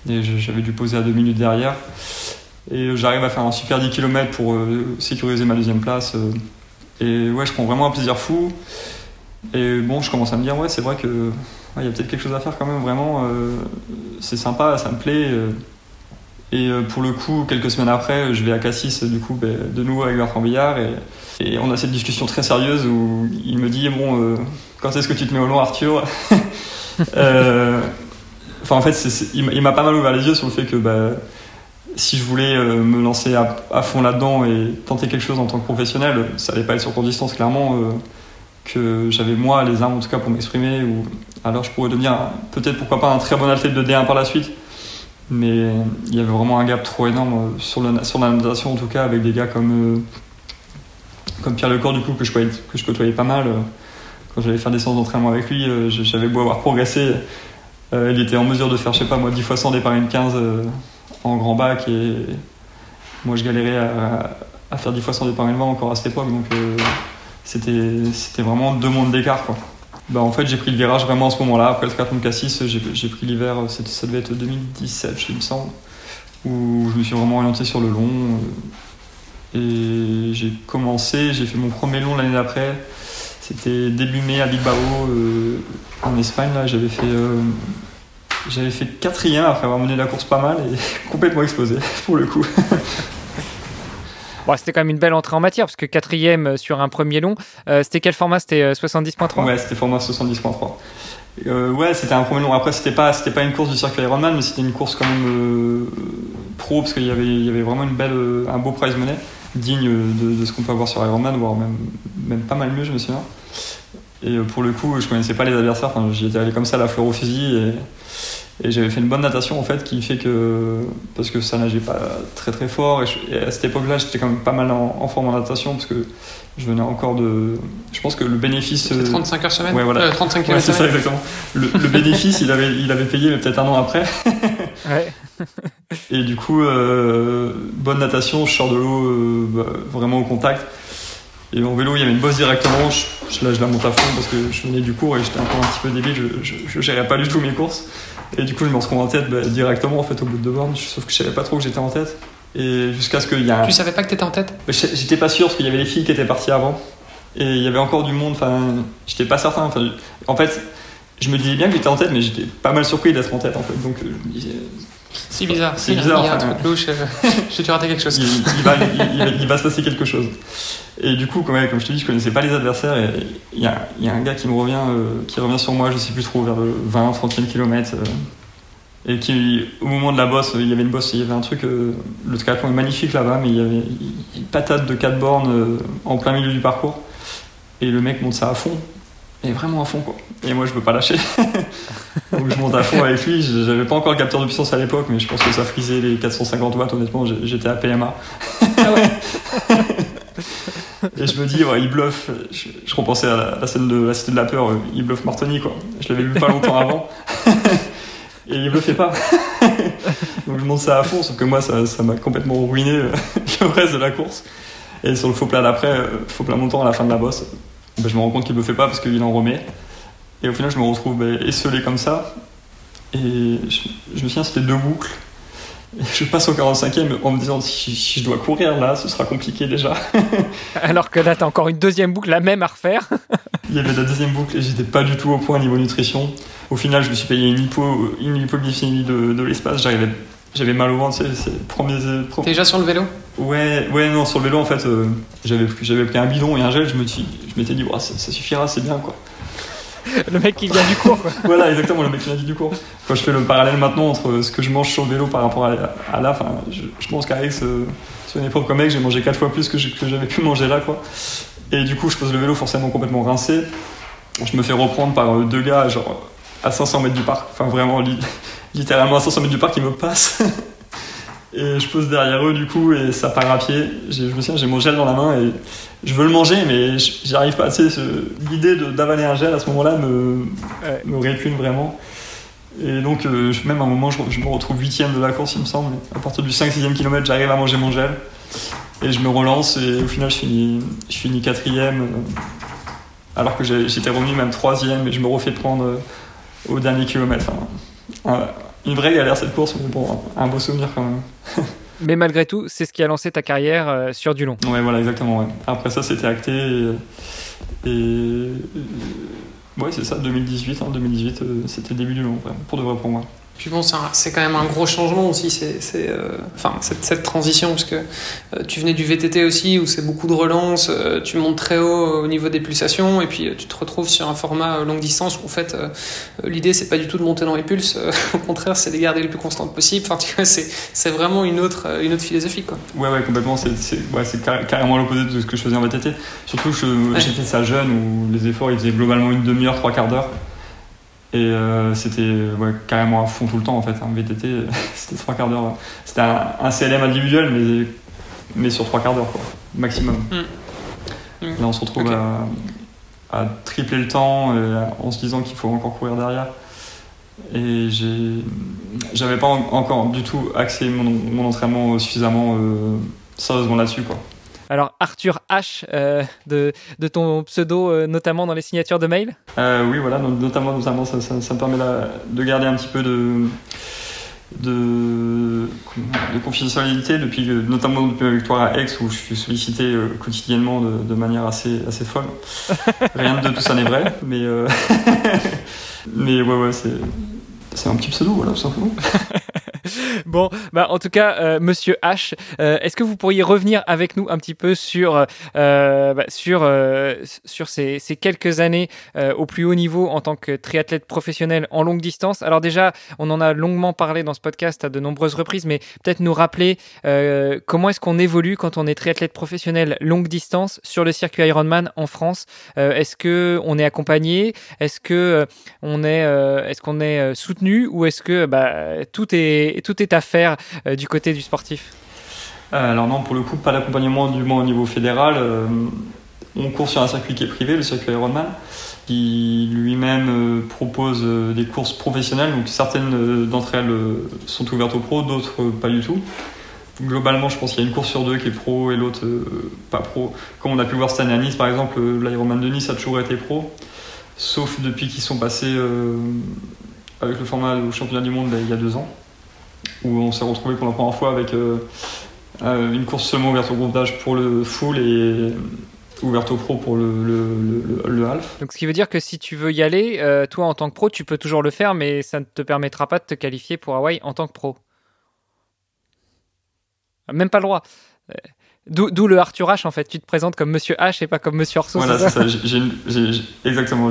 Et j'avais dû poser à 2 minutes derrière. Et j'arrive à faire un super 10 km pour euh, sécuriser ma deuxième place. et ouais, je prends vraiment un plaisir fou. Et bon, je commence à me dire, ouais, c'est vrai que il y a peut-être quelque chose à faire quand même, vraiment. c'est sympa, ça me plaît. Et euh, pour le coup, quelques semaines après, je vais à Cassis, du coup, ben, de nouveau avec Bertrand Billard. Et, on a cette discussion très sérieuse où il me dit Bon, euh, quand est-ce que tu te mets au long, Arthur euh, Enfin, en fait, il m'a pas mal ouvert les yeux sur le fait que bah, si je voulais me lancer à, fond là-dedans et tenter quelque chose en tant que professionnel, ça allait pas être sur courte distance, clairement. Que j'avais moi les armes en tout cas pour m'exprimer ou alors je pourrais devenir peut-être pourquoi pas un très bon athlète de D1 par la suite mais il y avait vraiment un gap trop énorme sur, le, sur la natation, en tout cas, avec des gars comme, euh, comme Pierre Lecor, du coup, que je, que je côtoyais pas mal. Euh, quand j'allais faire des séances d'entraînement avec lui, euh, j'avais beau avoir progressé. il était en mesure de faire, je sais pas moi, 10 fois 100 des une 15 en grand bac et, moi, je galérais à, faire 10 fois sans département encore à cette époque, donc c'était vraiment deux mondes d'écart. Quoi. Bah, en fait, j'ai pris le virage vraiment à ce moment-là. Après le triathlon de Cassis, j'ai pris l'hiver, ça devait être 2017, je me semble, où je me suis vraiment orienté sur le long. Et j'ai commencé, j'ai fait mon premier long l'année d'après. C'était début mai à Bilbao, euh, en Espagne. J'avais fait, euh, j'avais fait quatrième après avoir mené la course pas mal et complètement explosé pour le coup. Bon, c'était quand même une belle entrée en matière parce que quatrième sur un premier long. Euh, c'était quel format? C'était 70.3 Ouais, c'était format 70.3. ouais, c'était un premier long. Après, c'était pas, c'était pas une course du circuit Ironman, mais c'était une course quand même pro parce qu'il y avait, il y avait vraiment une belle, un beau prize money digne de, ce qu'on peut avoir sur Ironman, voire même, même pas mal mieux, je me souviens. Et pour le coup, je connaissais pas les adversaires, enfin, j'y étais allé comme ça, la fleur au fusil, et et j'avais fait une bonne natation en fait qui fait que. Parce que ça nageait pas très très fort. Et, à cette époque-là, j'étais quand même pas mal en, forme en natation parce que je venais encore de. Je pense que le bénéfice. 35 euh, heures semaine Ouais, voilà. 35 ouais, c'est ça exactement. Le, bénéfice, il avait, il avait payé peut-être un an après. ouais. et du coup, euh, bonne natation, je sors de l'eau euh, bah, vraiment au contact. Et en vélo, il y avait une bosse directement. Je, là, je la monte à fond parce que je venais du cours et j'étais encore un petit peu débile. Je, je, gérais pas du tout mes courses. Et du coup, je me retrouve en tête bah, directement en fait au bout de deux bornes. Sauf que je savais pas trop que j'étais en tête. Et jusqu'à ce qu'il y a. Tu savais pas que t'étais en tête? Bah, J'étais pas sûr parce qu'il y avait les filles qui étaient parties avant. Et il y avait encore du monde. Enfin, j'étais pas certain. En fait, je me disais bien que j'étais en tête, mais j'étais pas mal surpris d'être en tête en fait. Donc, je me disais c'est bizarre. C'est bizarre. Il y a un truc louche. Euh, j'ai dû rater quelque chose. Il, va, il, va, se passer quelque chose. Et du coup, comme, comme je te dis, je connaissais pas les adversaires. Et il y a, y a un gars qui me revient, euh, qui revient sur moi, je sais plus trop, vers le 20, 30e kilomètre. Euh, et qui, au moment de la bosse, il y avait une bosse, il y avait un truc. le triathlon est magnifique là-bas, mais il y avait une patate de 4 bornes en plein milieu du parcours. Et le mec monte ça à fond et vraiment à fond quoi. Et moi je veux pas lâcher. Donc je monte à fond avec lui. J'avais pas encore le capteur de puissance à l'époque, mais je pense que ça frisait les 450 watts. Honnêtement, j'étais à PMA. Ah ouais. et je me dis, ouais, il bluffe. Je, repensais à la, scène de la Cité de la Peur. Il bluffe Martoni quoi. Je l'avais vu pas longtemps avant. et il bluffait pas. Donc je monte ça à fond, sauf que moi ça m'a complètement ruiné le reste de la course. Et sur le faux plat d'après, euh, faux plat montant à la fin de la bosse, ben, je me rends compte qu'il ne le fait pas parce qu'il en remet. Et au final, je me retrouve ben, esselé comme ça. Et je, me souviens, c'était deux boucles. Et je passe au 45e en me disant si, je dois courir là, ce sera compliqué déjà. Alors que là, tu as encore une deuxième boucle, la même à refaire. Il y avait la deuxième boucle et j'étais pas du tout au point niveau nutrition. Au final, je me suis payé une, hypo, une hypoglycémie de, de l'espace. J'arrivais j'avais mal au ventre, c'est le T'es déjà sur le vélo? Ouais, ouais, non, sur le vélo en fait, euh, j'avais pris un bidon et un gel, je me je m'étais dit, ça, suffira, c'est bien quoi. le mec qui vient du cours quoi. voilà, exactement, le mec qui vient du cours. Quand je fais le parallèle maintenant entre ce que je mange sur le vélo par rapport à, là, enfin, je, pense qu'avec ce, sur une épreuve comme mec, j'ai mangé 4 fois plus que j'avais pu manger là quoi. Et du coup, je pose le vélo forcément complètement rincé. Je me fais reprendre par euh, deux gars, genre à 500 mètres du parc, enfin vraiment littéralement à 500 mètres du parc, ils me passent. et je pose derrière eux du coup et ça part à pied. Je me souviens, j'ai mon gel dans la main et je veux le manger mais j'y arrive pas. Tu sais, l'idée d'avaler un gel à ce moment-là me, me répugne vraiment. Et donc, euh, même à un moment, je, me retrouve huitième de la course, il me semble. À partir du 5-6e kilomètre, j'arrive à manger mon gel. Et je me relance et au final, je finis, je finis quatrième. Euh, alors que j'étais revenu même troisième et je me refais prendre euh, au dernier kilomètre. Hein une vraie galère cette course, mais bon, un beau souvenir quand même. mais malgré tout, c'est ce qui a lancé ta carrière euh, sur du long. Ouais, voilà, exactement. Après ça, c'était acté. Et, et, ouais, c'est ça, 2018. Hein, 2018, euh, c'était le début du long, pour de vrai pour moi. Puis bon, c'est quand même un gros changement aussi, c'est, euh, enfin, cette, cette, transition, parce que euh, tu venais du VTT aussi, où c'est beaucoup de relance, euh, tu montes très haut au niveau des pulsations, et puis tu te retrouves sur un format longue distance où en fait, l'idée c'est pas du tout de monter dans les pulses, au contraire, c'est de les garder le plus constantes possible. Enfin, c'est vraiment une autre, une autre philosophie, quoi. Ouais, ouais, complètement. C'est ouais, carrément l'opposé de ce que je faisais en VTT. Surtout que j'étais ça jeune, où les efforts ils faisaient globalement une demi-heure, trois quarts d'heure. Et euh, c'était carrément à fond tout le temps en fait. Un VTT, c'était trois quarts d'heure. C'était un, CLM individuel, mais, mais sur trois quarts d'heure, quoi, maximum. Mm. Mm. Là, on se retrouve à, tripler le temps en se disant qu'il faut encore courir derrière. Et j'avais pas encore du tout axé mon, mon entraînement suffisamment sérieusement là-dessus. quoi. Alors Arthur H de, de, ton pseudo notamment dans les signatures de mail? Oui voilà notamment, notamment ça, ça, me permet de garder un petit peu de, de, de confidentialité, depuis, notamment depuis ma victoire à Aix où je suis sollicité euh, quotidiennement de, manière assez, assez folle. Rien de tout ça n'est vrai, mais, euh, mais ouais, ouais, c'est, c'est un petit pseudo, voilà, tout simplement. bon, bah en tout cas, euh, Monsieur H, euh, est-ce que vous pourriez revenir avec nous un petit peu sur euh, bah, sur sur ces, ces, quelques années au plus haut niveau en tant que triathlète professionnel en longue distance? Alors déjà, on en a longuement parlé dans ce podcast à de nombreuses reprises, mais peut-être nous rappeler comment est-ce qu'on évolue quand on est triathlète professionnel longue distance sur le circuit Ironman en France? Est-ce que on est accompagné? Est-ce que on est est-ce qu'on est soutenu ou est-ce que bah, tout est à faire euh, du côté du sportif? Euh, Alors non, pour le coup, pas d'accompagnement du moins au niveau fédéral. Euh, on court sur un circuit qui est privé, le circuit Ironman, qui lui-même propose des courses professionnelles. Donc certaines d'entre elles sont ouvertes aux pros, d'autres pas du tout. Globalement, je pense qu'il y a une course sur deux qui est pro et l'autre pas pro. Comme on a pu voir cette année à Nice, par exemple, l'Ironman de Nice a toujours été pro, sauf depuis qu'ils sont passés avec le format au championnat du monde il y a deux ans où on s'est retrouvé pour la première fois avec euh, euh, une course seulement ouverte au groupe pour le full et ouverte au pro pour le, le, le, half. Donc ce qui veut dire que si tu veux y aller, euh, toi en tant que pro, tu peux toujours le faire, mais ça ne te permettra pas de te qualifier pour Hawaï en tant que pro. Même pas le droit. D'où le Arthur H en fait. Tu te présentes comme Monsieur H et pas comme Monsieur Orso. Voilà, c'est ça. exactement.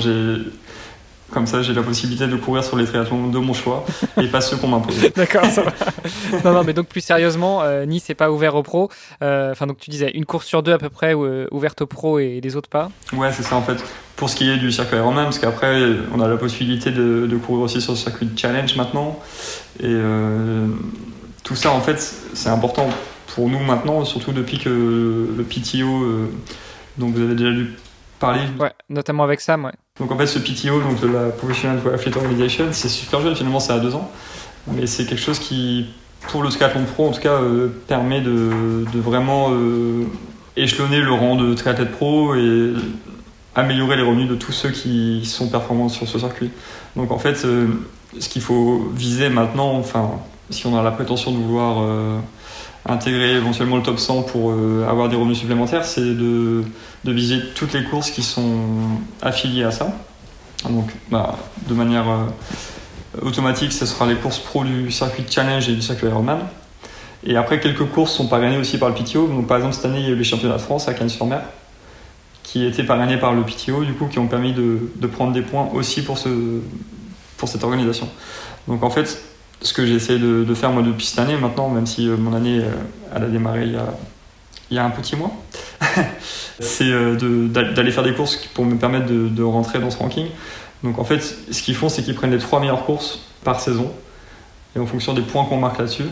Comme ça, j'ai la possibilité de courir sur les triathlons de mon choix et pas ceux qu'on m'impose. D'accord, ça va. non, non, mais donc plus sérieusement, euh, Nice n'est pas ouvert aux pros. Euh, enfin, donc tu disais une course sur deux à peu près euh, ouverte aux pros et les autres pas. Ouais, c'est ça en fait. Pour ce qui est du circuit Ironman, parce qu'après, on a la possibilité de, courir aussi sur le circuit de challenge maintenant. Et tout ça, en fait, c'est important pour nous maintenant, surtout depuis que le PTO, dont vous avez déjà dû parler. Ouais, notamment avec Sam, ouais. Donc en fait, ce PTO, donc de la Professional Athlete Organization, c'est super jeune, finalement, c'est à deux ans. Mais c'est quelque chose qui, pour le triathlon pro, en tout cas, euh, permet de, de vraiment euh, échelonner le rang de triathlète pro et améliorer les revenus de tous ceux qui sont performants sur ce circuit. Donc en fait, euh, ce qu'il faut viser maintenant, enfin, si on a la prétention de vouloir intégrer éventuellement le top 100 pour euh, avoir des revenus supplémentaires, c'est de, viser toutes les courses qui sont affiliées à ça. Donc, bah, de manière euh, automatique, ce sera les courses pro du circuit Challenge et du circuit Ironman. Et après, quelques courses sont parrainées aussi par le PTO. Donc, par exemple, cette année, il y a eu les championnats de France à Cannes-sur-Mer, qui étaient parrainés par le PTO, du coup, qui ont permis de, prendre des points aussi pour, pour cette organisation. Donc, en fait, ce que j'ai essayé de, faire moi depuis cette année maintenant, même si euh, mon année euh, a démarré il y a, un petit mois, c'est euh, d'aller faire des courses pour me permettre de, rentrer dans ce ranking. Donc en fait, ce qu'ils font, c'est qu'ils prennent les trois meilleures courses par saison et en fonction des points qu'on marque là-dessus,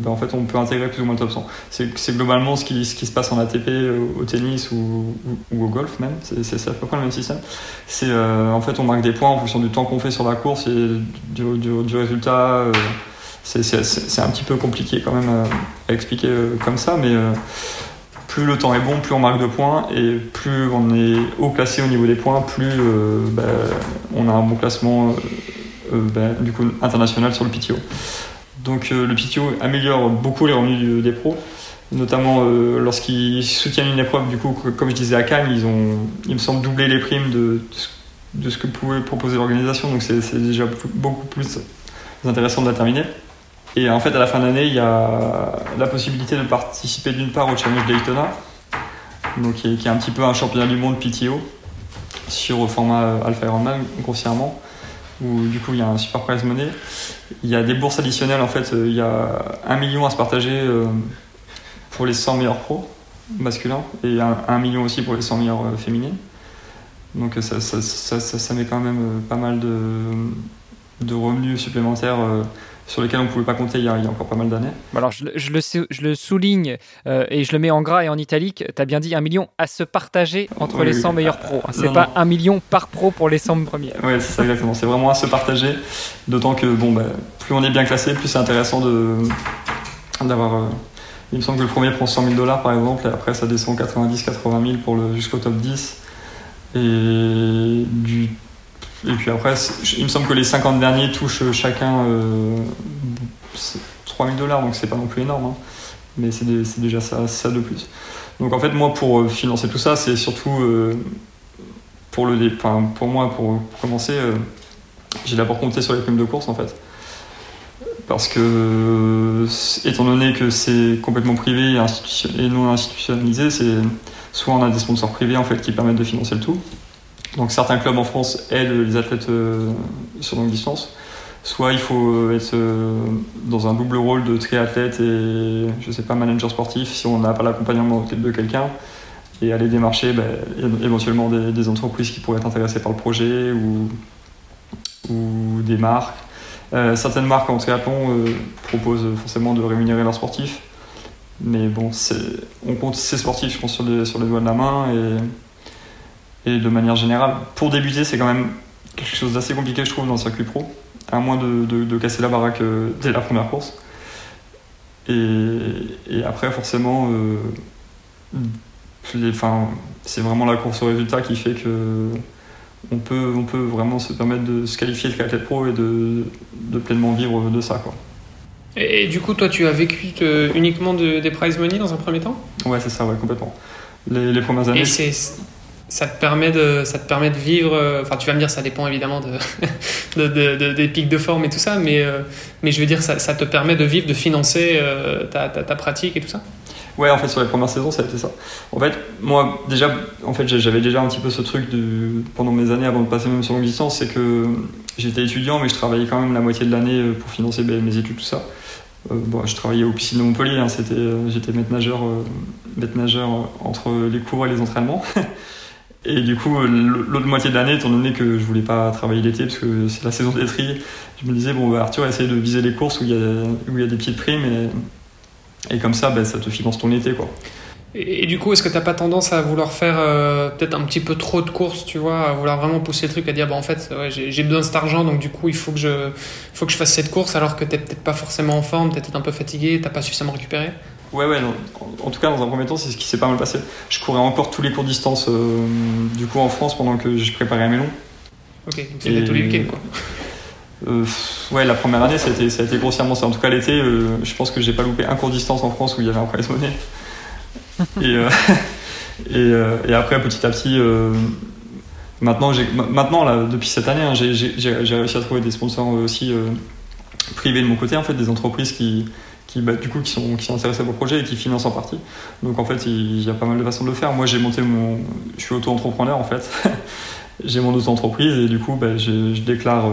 ben en fait, on peut intégrer plus ou moins le top 100. C'est globalement ce qui, se passe en ATP, au, tennis ou, au golf même. C'est à peu près le même système. C'est en fait, on marque des points en fonction du temps qu'on fait sur la course et du, résultat. Euh, c'est un petit peu compliqué quand même à, expliquer euh, comme ça, mais euh, plus le temps est bon, plus on marque de points et plus on est haut classé au niveau des points, plus ben, on a un bon classement ben, international sur le PTO. Donc euh, le PTO améliore beaucoup les revenus des pros, notamment euh, lorsqu'ils soutiennent une épreuve. Du coup, comme je disais à Cannes, ils ont, il me semble, doublé les primes de, de ce que pouvait proposer l'organisation. Donc c'est déjà beaucoup plus intéressant de la terminer. Et en fait, à la fin d'année, il y a la possibilité de participer d'une part au Challenge Daytona, donc qui est, un petit peu un championnat du monde PTO sur format Alpha Ironman grossièrement où du coup il y a un super prize money. Il y a des bourses additionnelles en fait, euh, il y a un million à se partager euh, pour les 100 meilleurs pros masculins et un, million aussi pour les 100 meilleurs euh, féminines. Donc ça, ça, ça, ça, met quand même pas mal de, de revenus supplémentaires sur lesquels on ne pouvait pas compter il y, a, encore pas mal d'années. Alors je, le, je le, souligne euh, et je le mets en gras et en italique, tu as bien dit un million à se partager entre les 100 meilleurs pros. Hein. C'est pas un million par pro pour les 100 premiers. Oui, c'est ça exactement, c'est vraiment à se partager, d'autant que bon, bah, plus on est bien classé, plus c'est intéressant d'avoir... Euh, il me semble que le premier prend 100 000 dollars par exemple, et après ça descend 90-80 000 pour le, jusqu'au top 10. Et, du, et puis après, il me semble que les 50 derniers touchent chacun euh, 3 000 dollars, donc c'est pas non plus énorme, hein. mais c'est, déjà ça, de plus. Donc en fait, moi pour euh, financer tout ça, c'est surtout euh, pour, le, enfin, pour moi, pour commencer, euh, j'ai d'abord compté sur les primes de course en fait parce que étant donné que c'est complètement privé et, non institutionnalisé, soit on a des sponsors privés en fait qui permettent de financer le tout. Donc certains clubs en France aident les athlètes euh, sur longue distance. Soit il faut être euh, dans un double rôle de triathlète et je sais pas manager sportif si on n'a pas l'accompagnement de quelqu'un et aller démarcher ben, éventuellement des, entreprises qui pourraient être intéressées par le projet ou, ou des marques euh, certaines marques en triathlon euh, proposent forcément de rémunérer leurs sportifs. Mais bon, on compte ces sportifs, je pense, sur les, sur les doigts de la main. Et, et de manière générale, pour débuter, c'est quand même quelque chose d'assez compliqué, je trouve, dans le circuit pro. À moins de, de, casser la baraque euh, dès la première course. Et, et après, forcément, c'est vraiment la course au résultat qui fait que on peut, on peut vraiment se permettre de se qualifier de athlète pro et de, de, pleinement vivre de ça. Quoi. Et, du coup, toi, tu as vécu uniquement des prize money dans un premier temps? Ouais, c'est ça, ouais, complètement. Les, premières années. Et ça te permet de ça te permet de vivre euh, enfin tu vas me dire ça dépend évidemment de, de, des pics de forme et tout ça mais euh, mais je veux dire ça, ça te permet de vivre de financer euh, ta, ta, pratique et tout ça Ouais, en fait, sur les premières saisons, ça a été ça. En fait, moi, déjà, en fait, j'avais déjà un petit peu ce truc de, pendant mes années avant de passer même sur longue distance, c'est que j'étais étudiant, mais je travaillais quand même la moitié de l'année pour financer mes études, tout ça. Bon, je travaillais au piscine de Montpellier, hein, j'étais maître nageur, maître nageur entre les cours et les entraînements. et du coup, l'autre moitié de l'année, étant donné que je voulais pas travailler l'été parce que c'est la saison des tri, je me disais, bon, bah, Arthur, essaye de viser les courses où il y a, y a des petites primes et comme ça, ben, ça te finance ton été. Quoi. Et, du coup, est-ce que tu n'as pas tendance à vouloir faire euh, peut-être un petit peu trop de courses, tu vois, à vouloir vraiment pousser le truc, à dire, bah, en fait, j'ai besoin de cet argent, donc du coup, il faut que je, faut que je fasse cette course alors que tu n'es peut-être pas forcément en forme, tu es peut-être un peu fatigué, tu n'as pas suffisamment récupéré? Ouais, ouais, en, tout cas, dans un premier temps, c'est ce qui s'est pas mal passé. Je courais encore tous les cours de distance euh, du coup en France pendant que je préparais mes longs. Ok, donc c'était tous les week-ends quoi. Euh, ouais, la première année, ça a été, ça a été grossièrement ça. En tout cas, l'été, euh, je pense que j'ai pas loupé un cours de distance en France où il y avait un prize money. et, euh, et, après, petit à petit, maintenant, maintenant là, depuis cette année, hein, j'ai réussi à trouver des sponsors aussi privés de mon côté, en fait, des entreprises qui, qui, bah, du coup, qui sont, qui sont intéressées au projet et qui financent en partie. Donc, en fait, il y a pas mal de façons de le faire. Moi, j'ai monté mon. Je suis auto-entrepreneur, en fait. j'ai mon auto-entreprise et du coup, bah, je, déclare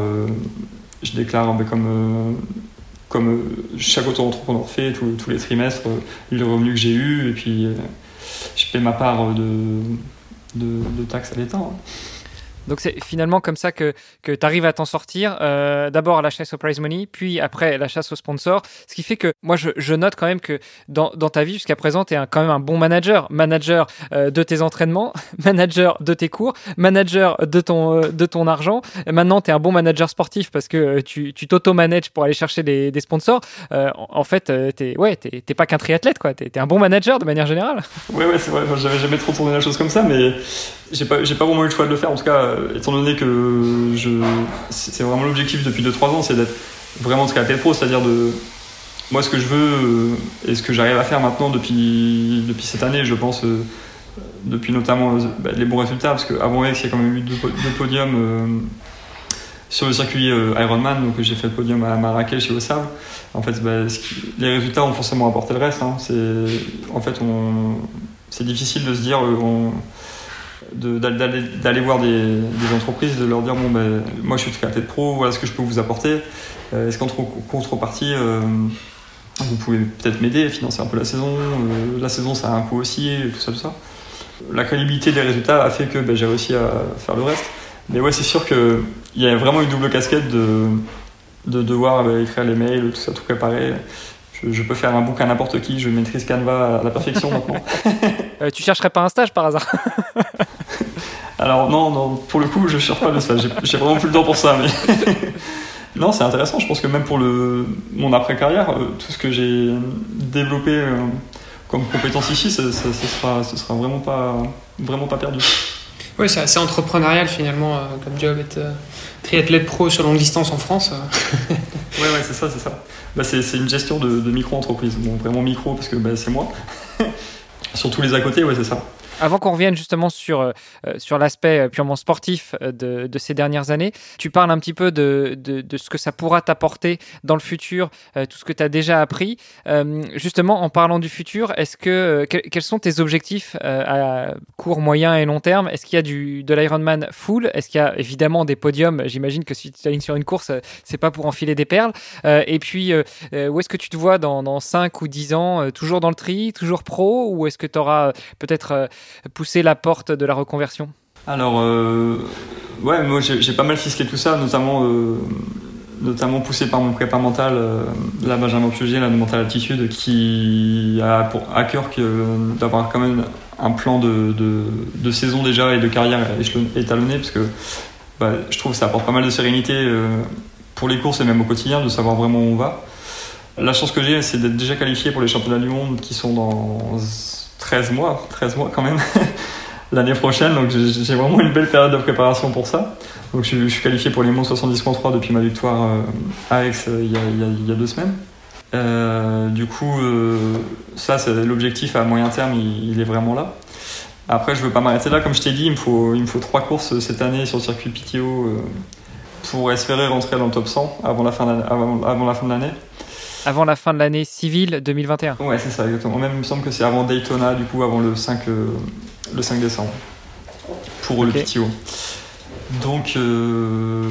je déclare ben, comme, euh, comme euh, chaque auto-entrepreneur fait tous les trimestres euh, le revenu que j'ai eu et puis je paie ma part de taxes à l'État. Hein. Donc c'est finalement comme ça que, que tu arrives à t'en sortir. Euh, D'abord à la chasse au prize money, puis après la chasse au sponsor. Ce qui fait que moi je, je note quand même que dans, dans ta vie jusqu'à présent, tu es quand même un bon manager. Manager euh, de tes entraînements, manager de tes cours, manager de ton, euh, de ton argent. Maintenant, tu es un bon manager sportif parce que euh, tu t'auto-manages pour aller chercher des, des sponsors. en fait, tu ouais, t'es pas qu'un triathlète, quoi. Tu es, un bon manager de manière générale. Ouais, ouais, c'est vrai. J'avais jamais trop tourné la chose comme ça, mais j'ai pas, pas vraiment eu le choix de le faire. En tout cas, euh, étant donné que c'est vraiment l'objectif depuis 2-3 ans, c'est d'être vraiment triathlète pro, c'est-à-dire de. Moi, ce que je veux euh, et ce que j'arrive à faire maintenant depuis, cette année, je pense, euh, depuis notamment bah, les bons résultats, parce qu'avant X, il y a quand même eu deux, podiums sur le circuit Ironman, donc j'ai fait le podium à Marrakech et au Sable. En fait, bah, les résultats ont forcément apporté le reste. Hein. C'est, en fait, c'est difficile de se dire. D'aller voir des, entreprises, de leur dire bon ben moi je suis tête pro, voilà ce que je peux vous apporter. Euh, est-ce qu'en contrepartie euh, vous pouvez peut-être m'aider, financer un peu la saison. Euh, la saison ça a un coût aussi, tout ça, tout ça. La crédibilité des résultats a fait que ben, j'ai réussi à faire le reste. Mais ouais c'est sûr qu'il y a vraiment une double casquette de de devoir bah, écrire les mails, tout ça, tout préparer. Je, peux faire un bouquin à n'importe qui, je maîtrise Canva à la perfection maintenant. euh, tu chercherais pas un stage par hasard? Alors non, non, pour le coup, je cherche pas de stage. J'ai vraiment plus le temps pour ça, mais non, c'est intéressant. Je pense que même pour le mon après carrière, euh, tout ce que j'ai développé euh, comme compétence ici, ça, ça, sera, ce sera vraiment pas vraiment pas perdu. Oui, c'est assez entrepreneurial finalement euh, comme job, être triathlète pro sur longue distance en France. ouais, ouais, c'est ça, c'est ça. Bah, c'est une gestion de, micro-entreprise. Bon, vraiment micro parce que bah, c'est moi. sur tous les à côté, ouais, c'est ça. Avant qu'on revienne justement sur, euh, sur l'aspect euh, purement sportif euh, de, de, ces dernières années, tu parles un petit peu de, de, de ce que ça pourra t'apporter dans le futur, tout ce que tu as déjà appris. justement, en parlant du futur, est-ce que quels sont tes objectifs à court, moyen et long terme? Est-ce qu'il y a du, de l'Ironman full? Est-ce qu'il y a évidemment des podiums? J'imagine que si tu alignes sur une course, c'est pas pour enfiler des perles. et puis, où est-ce que tu te vois dans, dans 5 ou 10 ans Toujours dans le tri, toujours pro? Ou est-ce que tu auras peut-être pousser la porte de la reconversion Alors, euh, ouais, moi j'ai pas mal fisqué tout ça, notamment, euh, notamment poussé par mon prépa mental, euh, la Benjamin Puget, la de Mental Altitude, qui a pour, à cœur d'avoir quand même un plan de, de, saison déjà et de carrière étalonné, parce que bah, je trouve que ça apporte pas mal de sérénité pour les courses et même au quotidien, de savoir vraiment où on va. La chance que j'ai, c'est d'être déjà qualifié pour les championnats du monde qui sont dans 13 mois, 13 mois quand même, l'année prochaine. Donc j'ai vraiment une belle période de préparation pour ça. Donc je, suis qualifié pour les monts 70.3 depuis ma victoire euh, à Aix euh, il, y a, deux semaines. Euh, du coup, ça, l'objectif à moyen terme, il, est vraiment là. Après, je veux pas m'arrêter là. Comme je t'ai dit, il me, faut, il me faut trois courses cette année sur le circuit PTO pour espérer rentrer dans le top 100 avant la fin de l'année avant la fin de l'année civile 2021. Ouais, c'est ça, exactement. Même, il me semble que c'est avant Daytona, du coup, avant le 5, euh, le 5 décembre, pour le PTO. Donc, euh,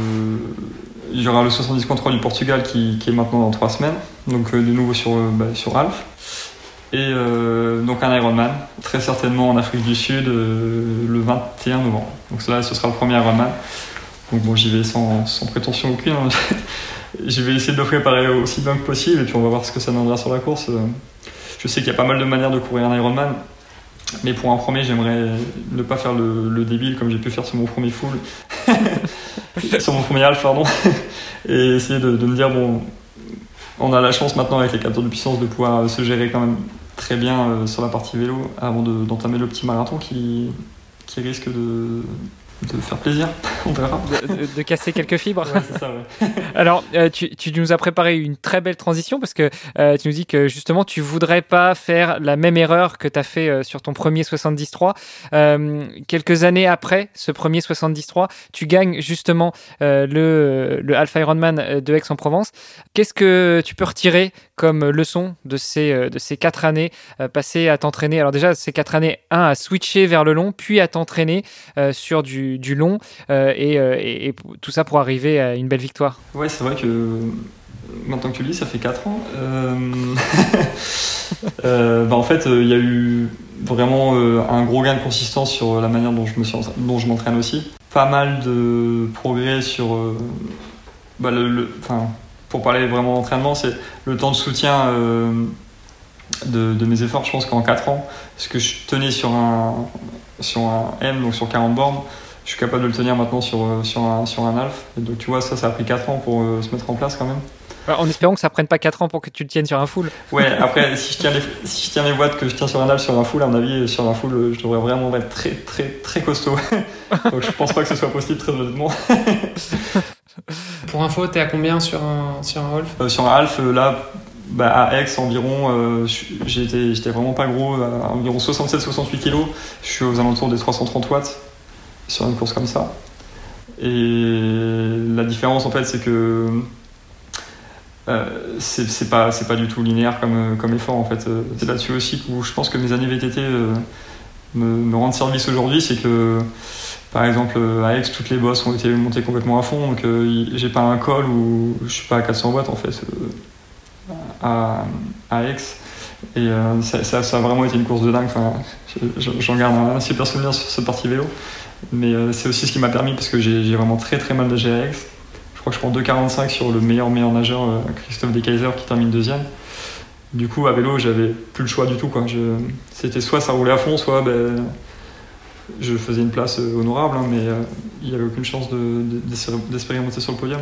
il y aura le 70 contrôle du Portugal qui, qui, est maintenant dans 3 semaines, donc euh, de nouveau sur, bah, sur Alf. Et donc un Ironman, très certainement en Afrique du Sud, le 21 novembre. Donc là, ce sera le premier Ironman. Donc bon, j'y vais sans, sans prétention aucune. Hein. je vais essayer de le préparer aussi bien que possible et puis on va voir ce que ça donnera sur la course. Je sais qu'il y a pas mal de manières de courir un Ironman, mais pour un premier, j'aimerais ne pas faire le, débile comme j'ai pu faire sur mon premier full, sur mon premier half, pardon, et essayer de, me dire bon, on a la chance maintenant avec les capteurs de puissance de pouvoir se gérer quand même très bien euh, sur la partie vélo avant d'entamer le petit marathon qui risque de, de faire plaisir, on verra. De, casser quelques fibres. c'est ça, ouais. Alors, euh, tu, tu, nous as préparé une très belle transition parce que euh, tu nous dis que justement, tu voudrais pas faire la même erreur que tu as fait euh, sur ton premier 73. quelques années après ce premier 73, tu gagnes justement le, le Alpha Ironman de Aix-en-Provence. Qu'est-ce que tu peux retirer comme leçon de ces, de ces quatre années passées à t'entraîner Alors déjà, ces quatre années, un, à switcher vers le long, puis à t'entraîner sur du du, long euh, euh, et, tout ça pour arriver à une belle victoire. Ouais, c'est vrai que maintenant que tu le dis, ça fait 4 ans. Euh, bah, en fait, il y a eu vraiment un gros gain de consistance sur la manière dont je me m'entraîne aussi. Pas mal de progrès sur bah, le, pour parler vraiment d'entraînement, c'est le temps de soutien de, de, mes efforts. Je pense qu'en 4 ans, ce que je tenais sur un, sur un M, donc sur 40 bornes, je suis capable de le tenir maintenant sur, euh, sur, un, sur un Alf. Et donc tu vois, ça, ça a pris 4 ans pour euh, se mettre en place quand même. En espérant que ça prenne pas 4 ans pour que tu le tiennes sur un full. Ouais, après, si je tiens les, si je tiens les watts que je tiens sur un Alf sur un full, à mon avis, sur un full, euh, je devrais vraiment être très, très, très costaud. donc je pense pas que ce soit possible, très honnêtement. pour info, t'es à combien sur un, sur un Alf Sur un Alf, là, bah, à Aix environ, j'étais vraiment pas gros, à environ 67-68 kg. Je suis aux alentours des 330 watts sur une course comme ça. Et la différence en fait c'est que euh, c'est pas, pas du tout linéaire comme, comme effort en fait. C'est là-dessus aussi où je pense que mes années VTT euh, me, me, rendent service aujourd'hui, c'est que par exemple à Aix toutes les bosses ont été montées complètement à fond, donc euh, j'ai pas un col où je suis pas à 400 watts en fait à, à Aix. Et ça, ça, a vraiment été une course de dingue. Enfin, J'en garde un super souvenir sur cette partie vélo. Mais euh, c'est aussi ce qui m'a permis, parce que j'ai vraiment très très mal de GRX. je crois que je prends 2,45 sur le meilleur meilleur nageur, Christophe Dekaiser, qui termine deuxième. Du coup, à vélo, j'avais plus le choix du tout. C'était soit ça roulait à fond, soit ben, je faisais une place honorable, hein, mais il n'y avait aucune chance d'espérer monter sur le podium.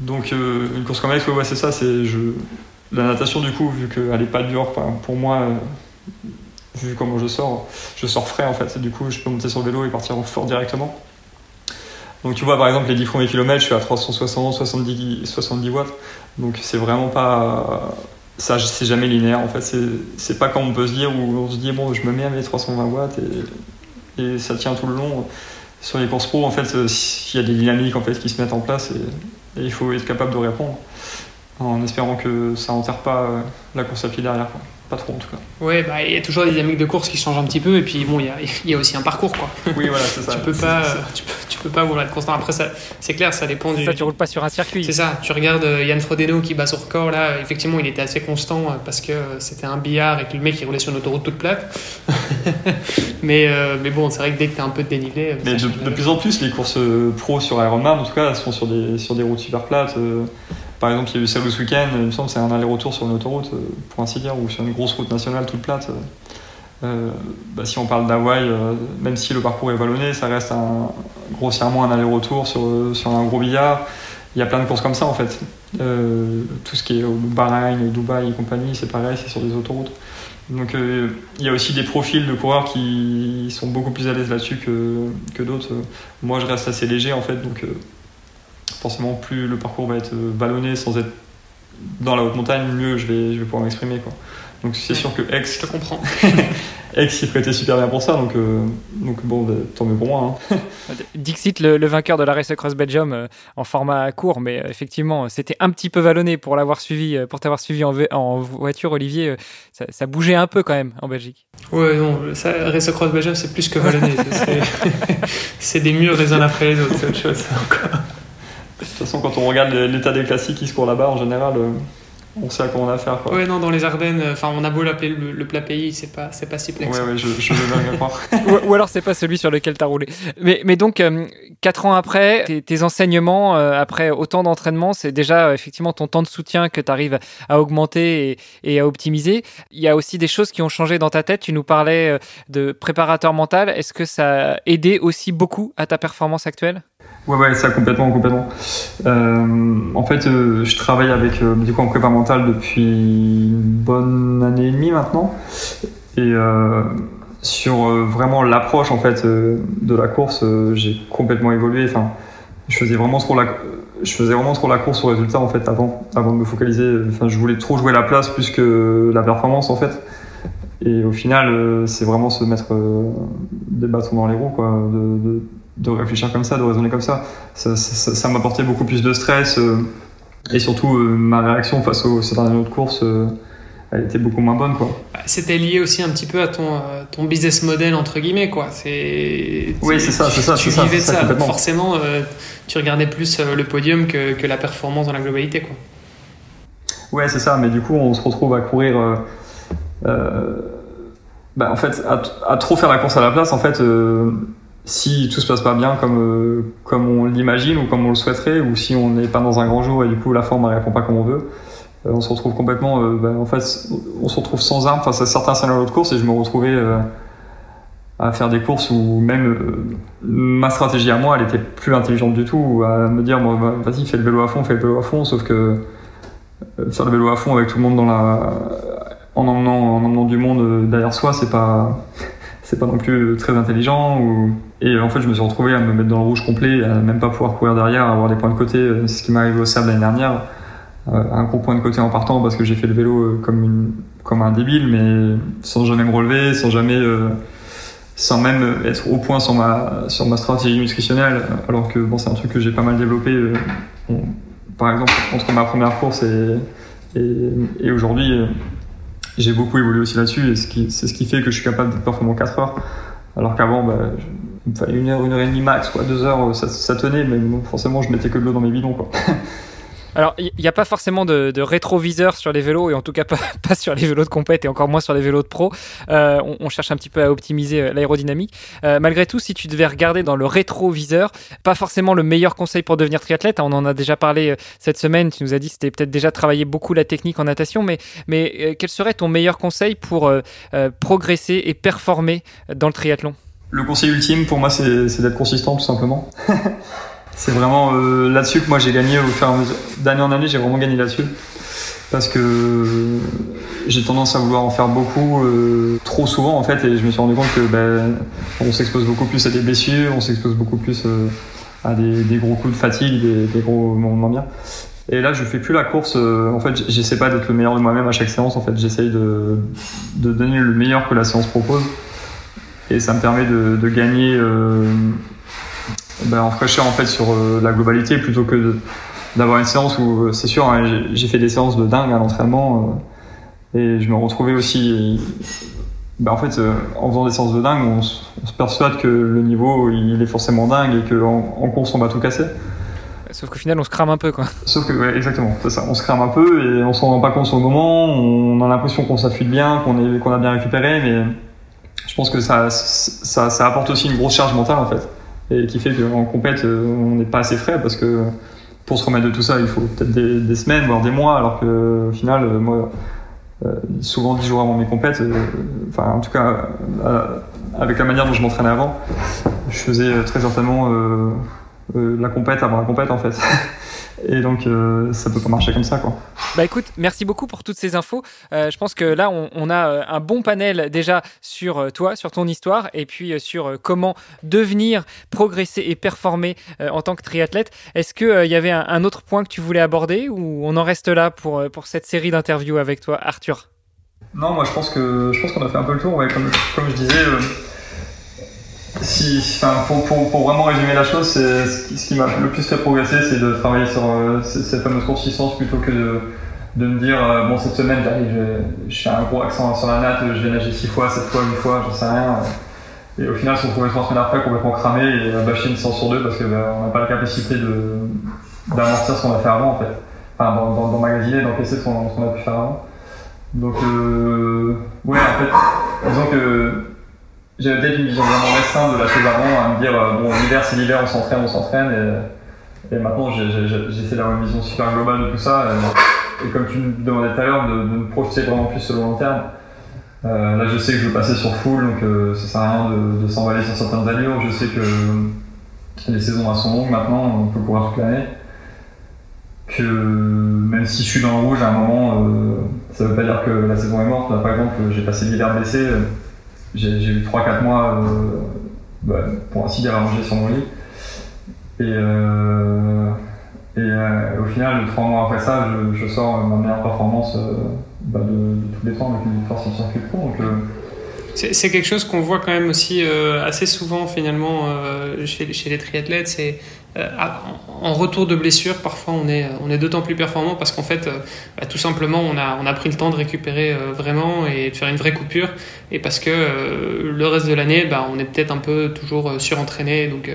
Donc, une course comme Alex, ouais, c'est ça. C'est la natation, du coup, vu qu'elle n'est pas dure, pour moi, euh, vu comment je sors, je sors frais en fait. du coup, je peux monter sur le vélo et partir en fort directement. Donc tu vois, par exemple, les 10 premiers kilomètres, je suis à 360, 70, 70 watts. Donc c'est vraiment pas. Ça, c'est jamais linéaire en fait. C'est pas comme on peut se dire où on se dit, bon, je me mets à mes 320 watts et, et ça tient tout le long. Sur les courses pro, en fait, il y a des dynamiques en fait, qui se mettent en place et il faut être capable de répondre en espérant que ça enterre pas euh, la course à pied derrière. Pas trop en tout cas. Oui, bah, il y a toujours des dynamiques de course qui changent un petit peu et puis bon, il y a, y a, aussi un parcours quoi. Oui, voilà, c'est ça. tu peux pas, tu peux, tu peux, pas vouloir être constant. Après, c'est clair, ça dépend du. Ça, tu roules pas sur un circuit. C'est ça. Tu regardes euh, Yann Frodeno qui bat son record là, effectivement, il était assez constant euh, parce que c'était un billard et que le mec il roulait sur une autoroute toute plate. mais, mais bon, c'est vrai que dès que tu as un peu de dénivelé. Mais de, plus en plus, les courses pro sur Ironman, en tout cas, elles sont sur des, sur des routes super plates. Par exemple, il y a eu celle ce week-end, il me semble c'est un aller-retour sur une autoroute, euh, pour ainsi dire, ou sur une grosse route nationale toute plate. Euh, bah, si on parle d'Hawaï, euh, même si le parcours est vallonné, ça reste un, grossièrement un aller-retour sur, sur un gros billard. Il y a plein de courses comme ça en fait. tout ce qui est au Bahreïn, Dubaï et compagnie, c'est pareil, c'est sur des autoroutes. Donc il y a aussi des profils de coureurs qui sont beaucoup plus à l'aise là-dessus que, que d'autres. Moi je reste assez léger en fait, donc forcément, plus le parcours va être ballonné sans être dans la haute montagne, mieux je vais, je vais pouvoir m'exprimer. Quoi. Donc c'est sûr que X. Je te comprends. X s'y prêtait super bien pour ça, donc, euh, donc bon, bah, tant mieux pour moi. Hein. Dixit, le, vainqueur de la Race Cross Belgium euh, en format court, mais euh, effectivement, c'était un petit peu vallonné pour l'avoir suivi, pour t'avoir suivi en, en, voiture, Olivier. Ça, bougeait un peu quand même en Belgique. Ouais, non, ça, Race Cross Belgium, c'est plus que vallonné. c'est des murs les uns après les autres, c'est autre chose encore. De toute façon, quand on regarde l'état des classiques qui se courent là-bas, en général, euh, on sait à quoi on a affaire. Quoi. Ouais, non, dans les Ardennes, euh, enfin, on a beau l'appeler le, plat pays, c'est pas, c'est pas si plexe. Ouais, ouais, je, je veux bien croire. ou, alors, c'est pas celui sur lequel tu as roulé. Mais, mais donc, euh, quatre ans après, tes, enseignements, après autant d'entraînement, c'est déjà effectivement ton temps de soutien que tu arrives à augmenter et, et, à optimiser. Il y a aussi des choses qui ont changé dans ta tête. Tu nous parlais de préparateur mental. Est-ce que ça a aidé aussi beaucoup à ta performance actuelle? Ouais, ouais, ça complètement, complètement. Euh, en fait, euh, je travaille avec euh, du coup en prépa mentale depuis une bonne année et demie maintenant, et sur vraiment l'approche en fait de la course, j'ai complètement évolué. Enfin, je faisais vraiment trop la, je faisais vraiment trop la course au résultat en fait avant, avant de me focaliser. Enfin, je voulais trop jouer la place plus que la performance en fait. Et au final, c'est vraiment se mettre des bâtons dans les roues, quoi. Réfléchir comme ça, de raisonner comme ça. Ça, ça, m'apportait beaucoup plus de stress euh, et surtout euh, ma réaction face aux certaines autres courses, euh, elle était beaucoup moins bonne quoi. Bah, c'était lié aussi un petit peu à ton, ton business model entre guillemets quoi. C'est oui c'est ça c'est ça. Tu vivais de ça, forcément tu regardais plus le podium que, que, la performance dans la globalité quoi. Ouais c'est ça mais du coup on se retrouve à courir. Bah, en fait, à, à, trop faire la course à la place, en fait, si tout se passe pas bien comme, euh, comme on l'imagine ou comme on le souhaiterait, ou si on n'est pas dans un grand jour et du coup la forme ne répond pas comme on veut, euh, on se retrouve complètement, euh, ben, en fait, on se retrouve sans armes face à certains scénarios de course et je me retrouvais à faire des courses où même ma stratégie à moi, elle était plus intelligente du tout, à me dire, bon, bah, vas-y, fais le vélo à fond, fais le vélo à fond, sauf que faire le vélo à fond avec tout le monde en emmenant, en emmenant du monde derrière soi, c'est pas, c'est pas non plus très intelligent. Et en fait, je me suis retrouvé à me mettre dans le rouge complet, à même pas pouvoir courir derrière, à avoir des points de côté. C'est ce qui m'est arrivé au sable l'année dernière. Euh, un gros point de côté en partant parce que j'ai fait le vélo euh, comme, un débile, mais sans jamais me relever, sans jamais. Euh, sans même être au point sur ma, stratégie nutritionnelle, alors que c'est un truc que j'ai pas mal développé. par exemple, entre ma première course et aujourd'hui, j'ai beaucoup évolué aussi là-dessus et c'est ce qui fait que je suis capable d'être performant 4 heures. Alors qu'avant, bah, une heure, une heure et demie max, quoi, deux heures, ça, ça tenait, mais forcément, je mettais que de l'eau dans mes bidons, quoi. Alors, il n'y a pas forcément de, rétroviseur sur les vélos, et en tout cas pas, sur les vélos de compète, et encore moins sur les vélos de pro. Euh, on, cherche un petit peu à optimiser euh, l'aérodynamique. Euh, malgré tout, si tu devais regarder dans le rétroviseur, pas forcément le meilleur conseil pour devenir triathlète. On en a déjà parlé cette semaine. Tu nous as dit que c'était peut-être déjà travailler beaucoup la technique en natation, mais quel serait ton meilleur conseil pour progresser et performer dans le triathlon? Le conseil ultime pour moi, c'est d'être consistant tout simplement. c'est vraiment euh, là-dessus que moi j'ai gagné au fur et à mesure. D'année en année, j'ai vraiment gagné là-dessus. Parce que j'ai tendance à vouloir en faire beaucoup, euh, trop souvent en fait, et je me suis rendu compte que ben, on s'expose beaucoup plus à des blessures, on s'expose beaucoup plus euh, à des, gros coups de fatigue, des, gros moments bien. Et là, je fais plus la course. en fait, j'essaie pas d'être le meilleur de moi-même à chaque séance. En fait, j'essaye de, donner le meilleur que la séance propose. Et ça me permet de gagner ben, en fraîcheur en fait sur euh, la globalité plutôt que d'avoir une séance où euh, c'est sûr hein, j'ai fait des séances de dingue à l'entraînement euh, et je me retrouvais aussi ben, en fait en faisant des séances de dingue on, se persuade que le niveau il est forcément dingue et qu'en en course on va tout casser Sauf qu'au final, on se crame un peu, quoi. Sauf que, ouais, exactement, c'est ça. On se crame un peu et on s'en rend pas compte sur le moment. On a l'impression qu'on s'affûte bien, qu'on qu'on a bien récupéré, mais je pense que ça, ça, ça apporte aussi une grosse charge mentale, en fait et qui fait qu'en compète, euh, on n'est pas assez frais parce que pour se remettre de tout ça, il faut peut-être des, semaines, voire des mois, alors que au final, euh, moi, euh, souvent 10 jours avant mes compètes, enfin en tout cas avec la manière dont je m'entraînais avant, je faisais très certainement la compète avant la compète en fait. Et donc, euh, ça peut pas marcher comme ça, quoi. Bah écoute, merci beaucoup pour toutes ces infos. Euh, je pense que là, on, a euh, un bon panel déjà sur toi, sur ton histoire, et puis sur comment devenir, progresser et performer en tant que triathlète. Est-ce qu'il y avait un, autre point que tu voulais aborder, ou on en reste là pour, pour cette série d'interviews avec toi, Arthur? Non, moi je pense que je pense qu'on a fait un peu le tour. Ouais, comme, comme je disais si, pour, pour, pour, vraiment résumer la chose, ce qui m'a le plus fait progresser, c'est de travailler sur euh, cette fameuse consistance plutôt que de, de me dire euh, bon cette semaine j'arrive, je, fais un gros accent sur la natte, je vais nager six fois, sept fois, une fois, j'en sais rien. Et au final, se retrouver trois semaines après complètement cramé et bâcher une séance sur deux parce qu'on bah, n'a pas la capacité d'amortir ce qu'on a fait avant en fait. Enfin, d'emmagasiner, d'encaisser ce qu'on a pu faire avant. Donc, euh, ouais, en fait, disons que j'avais peut-être une vision vraiment restreinte de la chose avant, à me dire, euh, bon, l'hiver c'est l'hiver, on s'entraîne, on s'entraîne, et, et maintenant j'essaie d'avoir une vision super globale de tout ça, et, comme tu me demandais tout à l'heure, de, me projeter vraiment plus sur le long terme. Euh, là, je sais que je veux passer sur full, donc euh, ça sert à rien de, de s'envoler sur certaines allures. Je sais que les saisons sont longues maintenant, on peut courir toute l'année. Que même si je suis dans le rouge à un moment, euh, ça veut pas dire que la saison est morte. Là, par exemple, j'ai passé l'hiver blessé j'ai eu 3-4 mois, euh, bah, pour ainsi dire, à manger sur mon lit. Et, euh, et euh, au final, 3 mois après ça, je, sors ma meilleure performance bah, de, tous les temps avec une victoire sur circuit pro. c'est quelque chose qu'on voit quand même aussi assez souvent finalement chez, chez, les triathlètes. Euh, en retour de blessure, parfois on est, on est d'autant plus performant parce qu'en fait, euh, bah, tout simplement, on a, on a pris le temps de récupérer euh, vraiment et de faire une vraie coupure. Et parce que le reste de l'année, bah, on est peut-être un peu toujours surentraîné, donc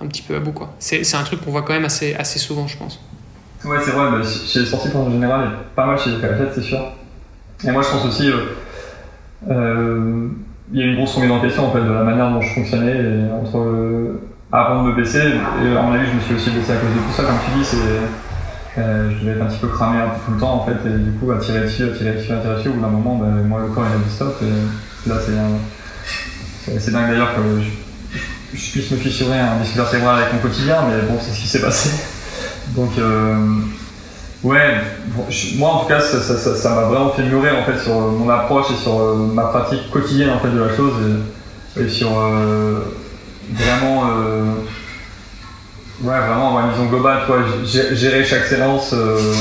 un petit peu à bout. C'est un truc qu'on voit quand même assez, assez souvent, je pense. Ouais, c'est vrai, bah, chez les sportifs en général, pas mal chez les triathlètes, c'est sûr. Et moi, je pense aussi, il y a une grosse remise en question en fait, de la manière dont je fonctionnais entre avant de me baisser. Et à mon avis, je me suis aussi baissé à cause de tout ça. Comme tu dis, c'est, euh, je devais être un petit peu cramé un peu tout le temps en fait. Et du coup, à tirer dessus, à tirer dessus, à tirer dessus, au bout d'un moment, ben, moi, le corps il a dit stop. Et là, c'est, c'est, dingue d'ailleurs que je, puisse me fissurer un disque vertébral avec mon quotidien, mais bon, c'est ce qui s'est passé. Donc, euh, ouais, moi en tout cas, ça, m'a vraiment fait mûrir en fait sur mon approche et sur euh, ma pratique quotidienne en fait de la chose et, sur euh, vraiment, euh, ouais, vraiment avoir une vision globale, toi, gérer chaque séance euh,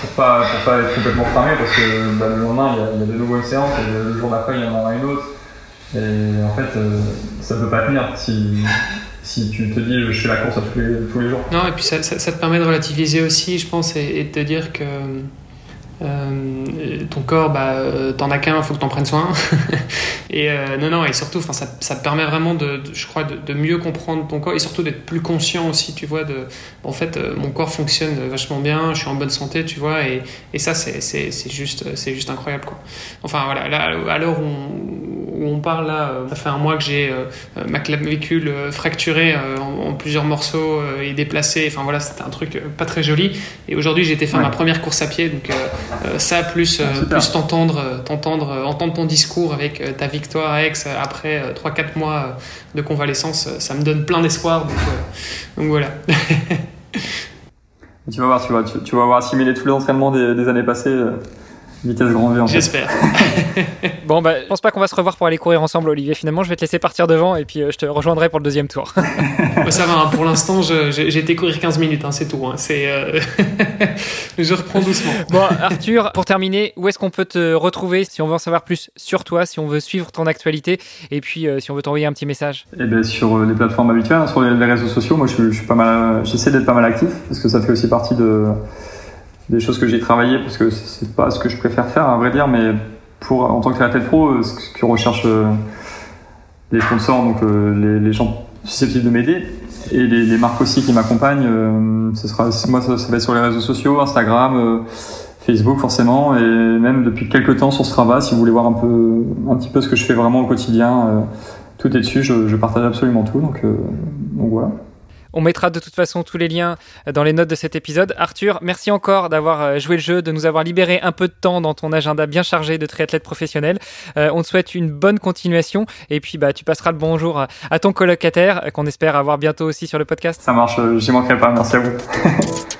pour pas, pour pas être complètement cramé parce que bah, le lendemain il y, a, de nouveaux séances et le, jour d'après il y en aura une autre. Et en fait, euh, ça peut pas tenir si, si tu te dis je fais la course tous les, tous les jours. Non, et puis ça, te permet de relativiser aussi, je pense, et, de te dire que ton corps, bah, t'en as qu'un, faut que t'en prennes soin. et non, non, et surtout, ça, ça te permet vraiment de, je crois, de, mieux comprendre ton corps et surtout d'être plus conscient aussi, tu vois, de, en fait, mon corps fonctionne vachement bien, je suis en bonne santé, tu vois, et, et ça, c'est juste, juste incroyable, quoi. Enfin, voilà, là, à l'heure où, on parle, là, ça fait un mois que j'ai ma clavicule fracturée en, plusieurs morceaux et déplacée, enfin voilà, c'était un truc pas très joli. Et aujourd'hui, j'ai été faire ma première course à pied, donc ça, plus, ah, plus t'entendre, t'entendre, entendre ton discours avec ta victoire à Aix après 3-4 mois de convalescence, ça me donne plein d'espoir, donc, donc voilà. tu vas voir, tu vas, tu, vas avoir assimilé tous les entraînements des, des années passées. Vitesse grand V en J'espère. bon, bah, je pense pas qu'on va se revoir pour aller courir ensemble, Olivier. Finalement, je vais te laisser partir devant et puis euh, je te rejoindrai pour le deuxième tour. ça va, hein. pour l'instant, j'ai été courir 15 minutes, hein, c'est tout. Hein. C'est, euh, je reprends doucement. Bon, Arthur, pour terminer, où est-ce qu'on peut te retrouver si on veut en savoir plus sur toi, si on veut suivre ton actualité et puis euh, si on veut t'envoyer un petit message? Eh bien, sur les plateformes habituelles, sur les, réseaux sociaux, moi, je, je suis pas mal, j'essaie d'être pas mal actif parce que ça fait aussi partie de des choses que j'ai travaillé parce que c'est pas ce que je préfère faire à vrai dire mais pour en tant que créateur pro euh, ce que recherchent euh, les sponsors donc euh, les, gens susceptibles de m'aider et les, marques aussi qui m'accompagnent ce sera moi ça, va être sur les réseaux sociaux Instagram Facebook forcément et même depuis quelques temps sur Strava si vous voulez voir un peu un petit peu ce que je fais vraiment au quotidien tout est dessus je, je partage absolument tout donc donc voilà on mettra de toute façon tous les liens dans les notes de cet épisode. Arthur, merci encore d'avoir euh, joué le jeu, de nous avoir libéré un peu de temps dans ton agenda bien chargé de triathlète professionnel. Euh, on te souhaite une bonne continuation et puis bah, tu passeras le bonjour à ton colocataire qu'on espère avoir bientôt aussi sur le podcast. Ça marche, euh, j'y manquerai pas. Merci à vous.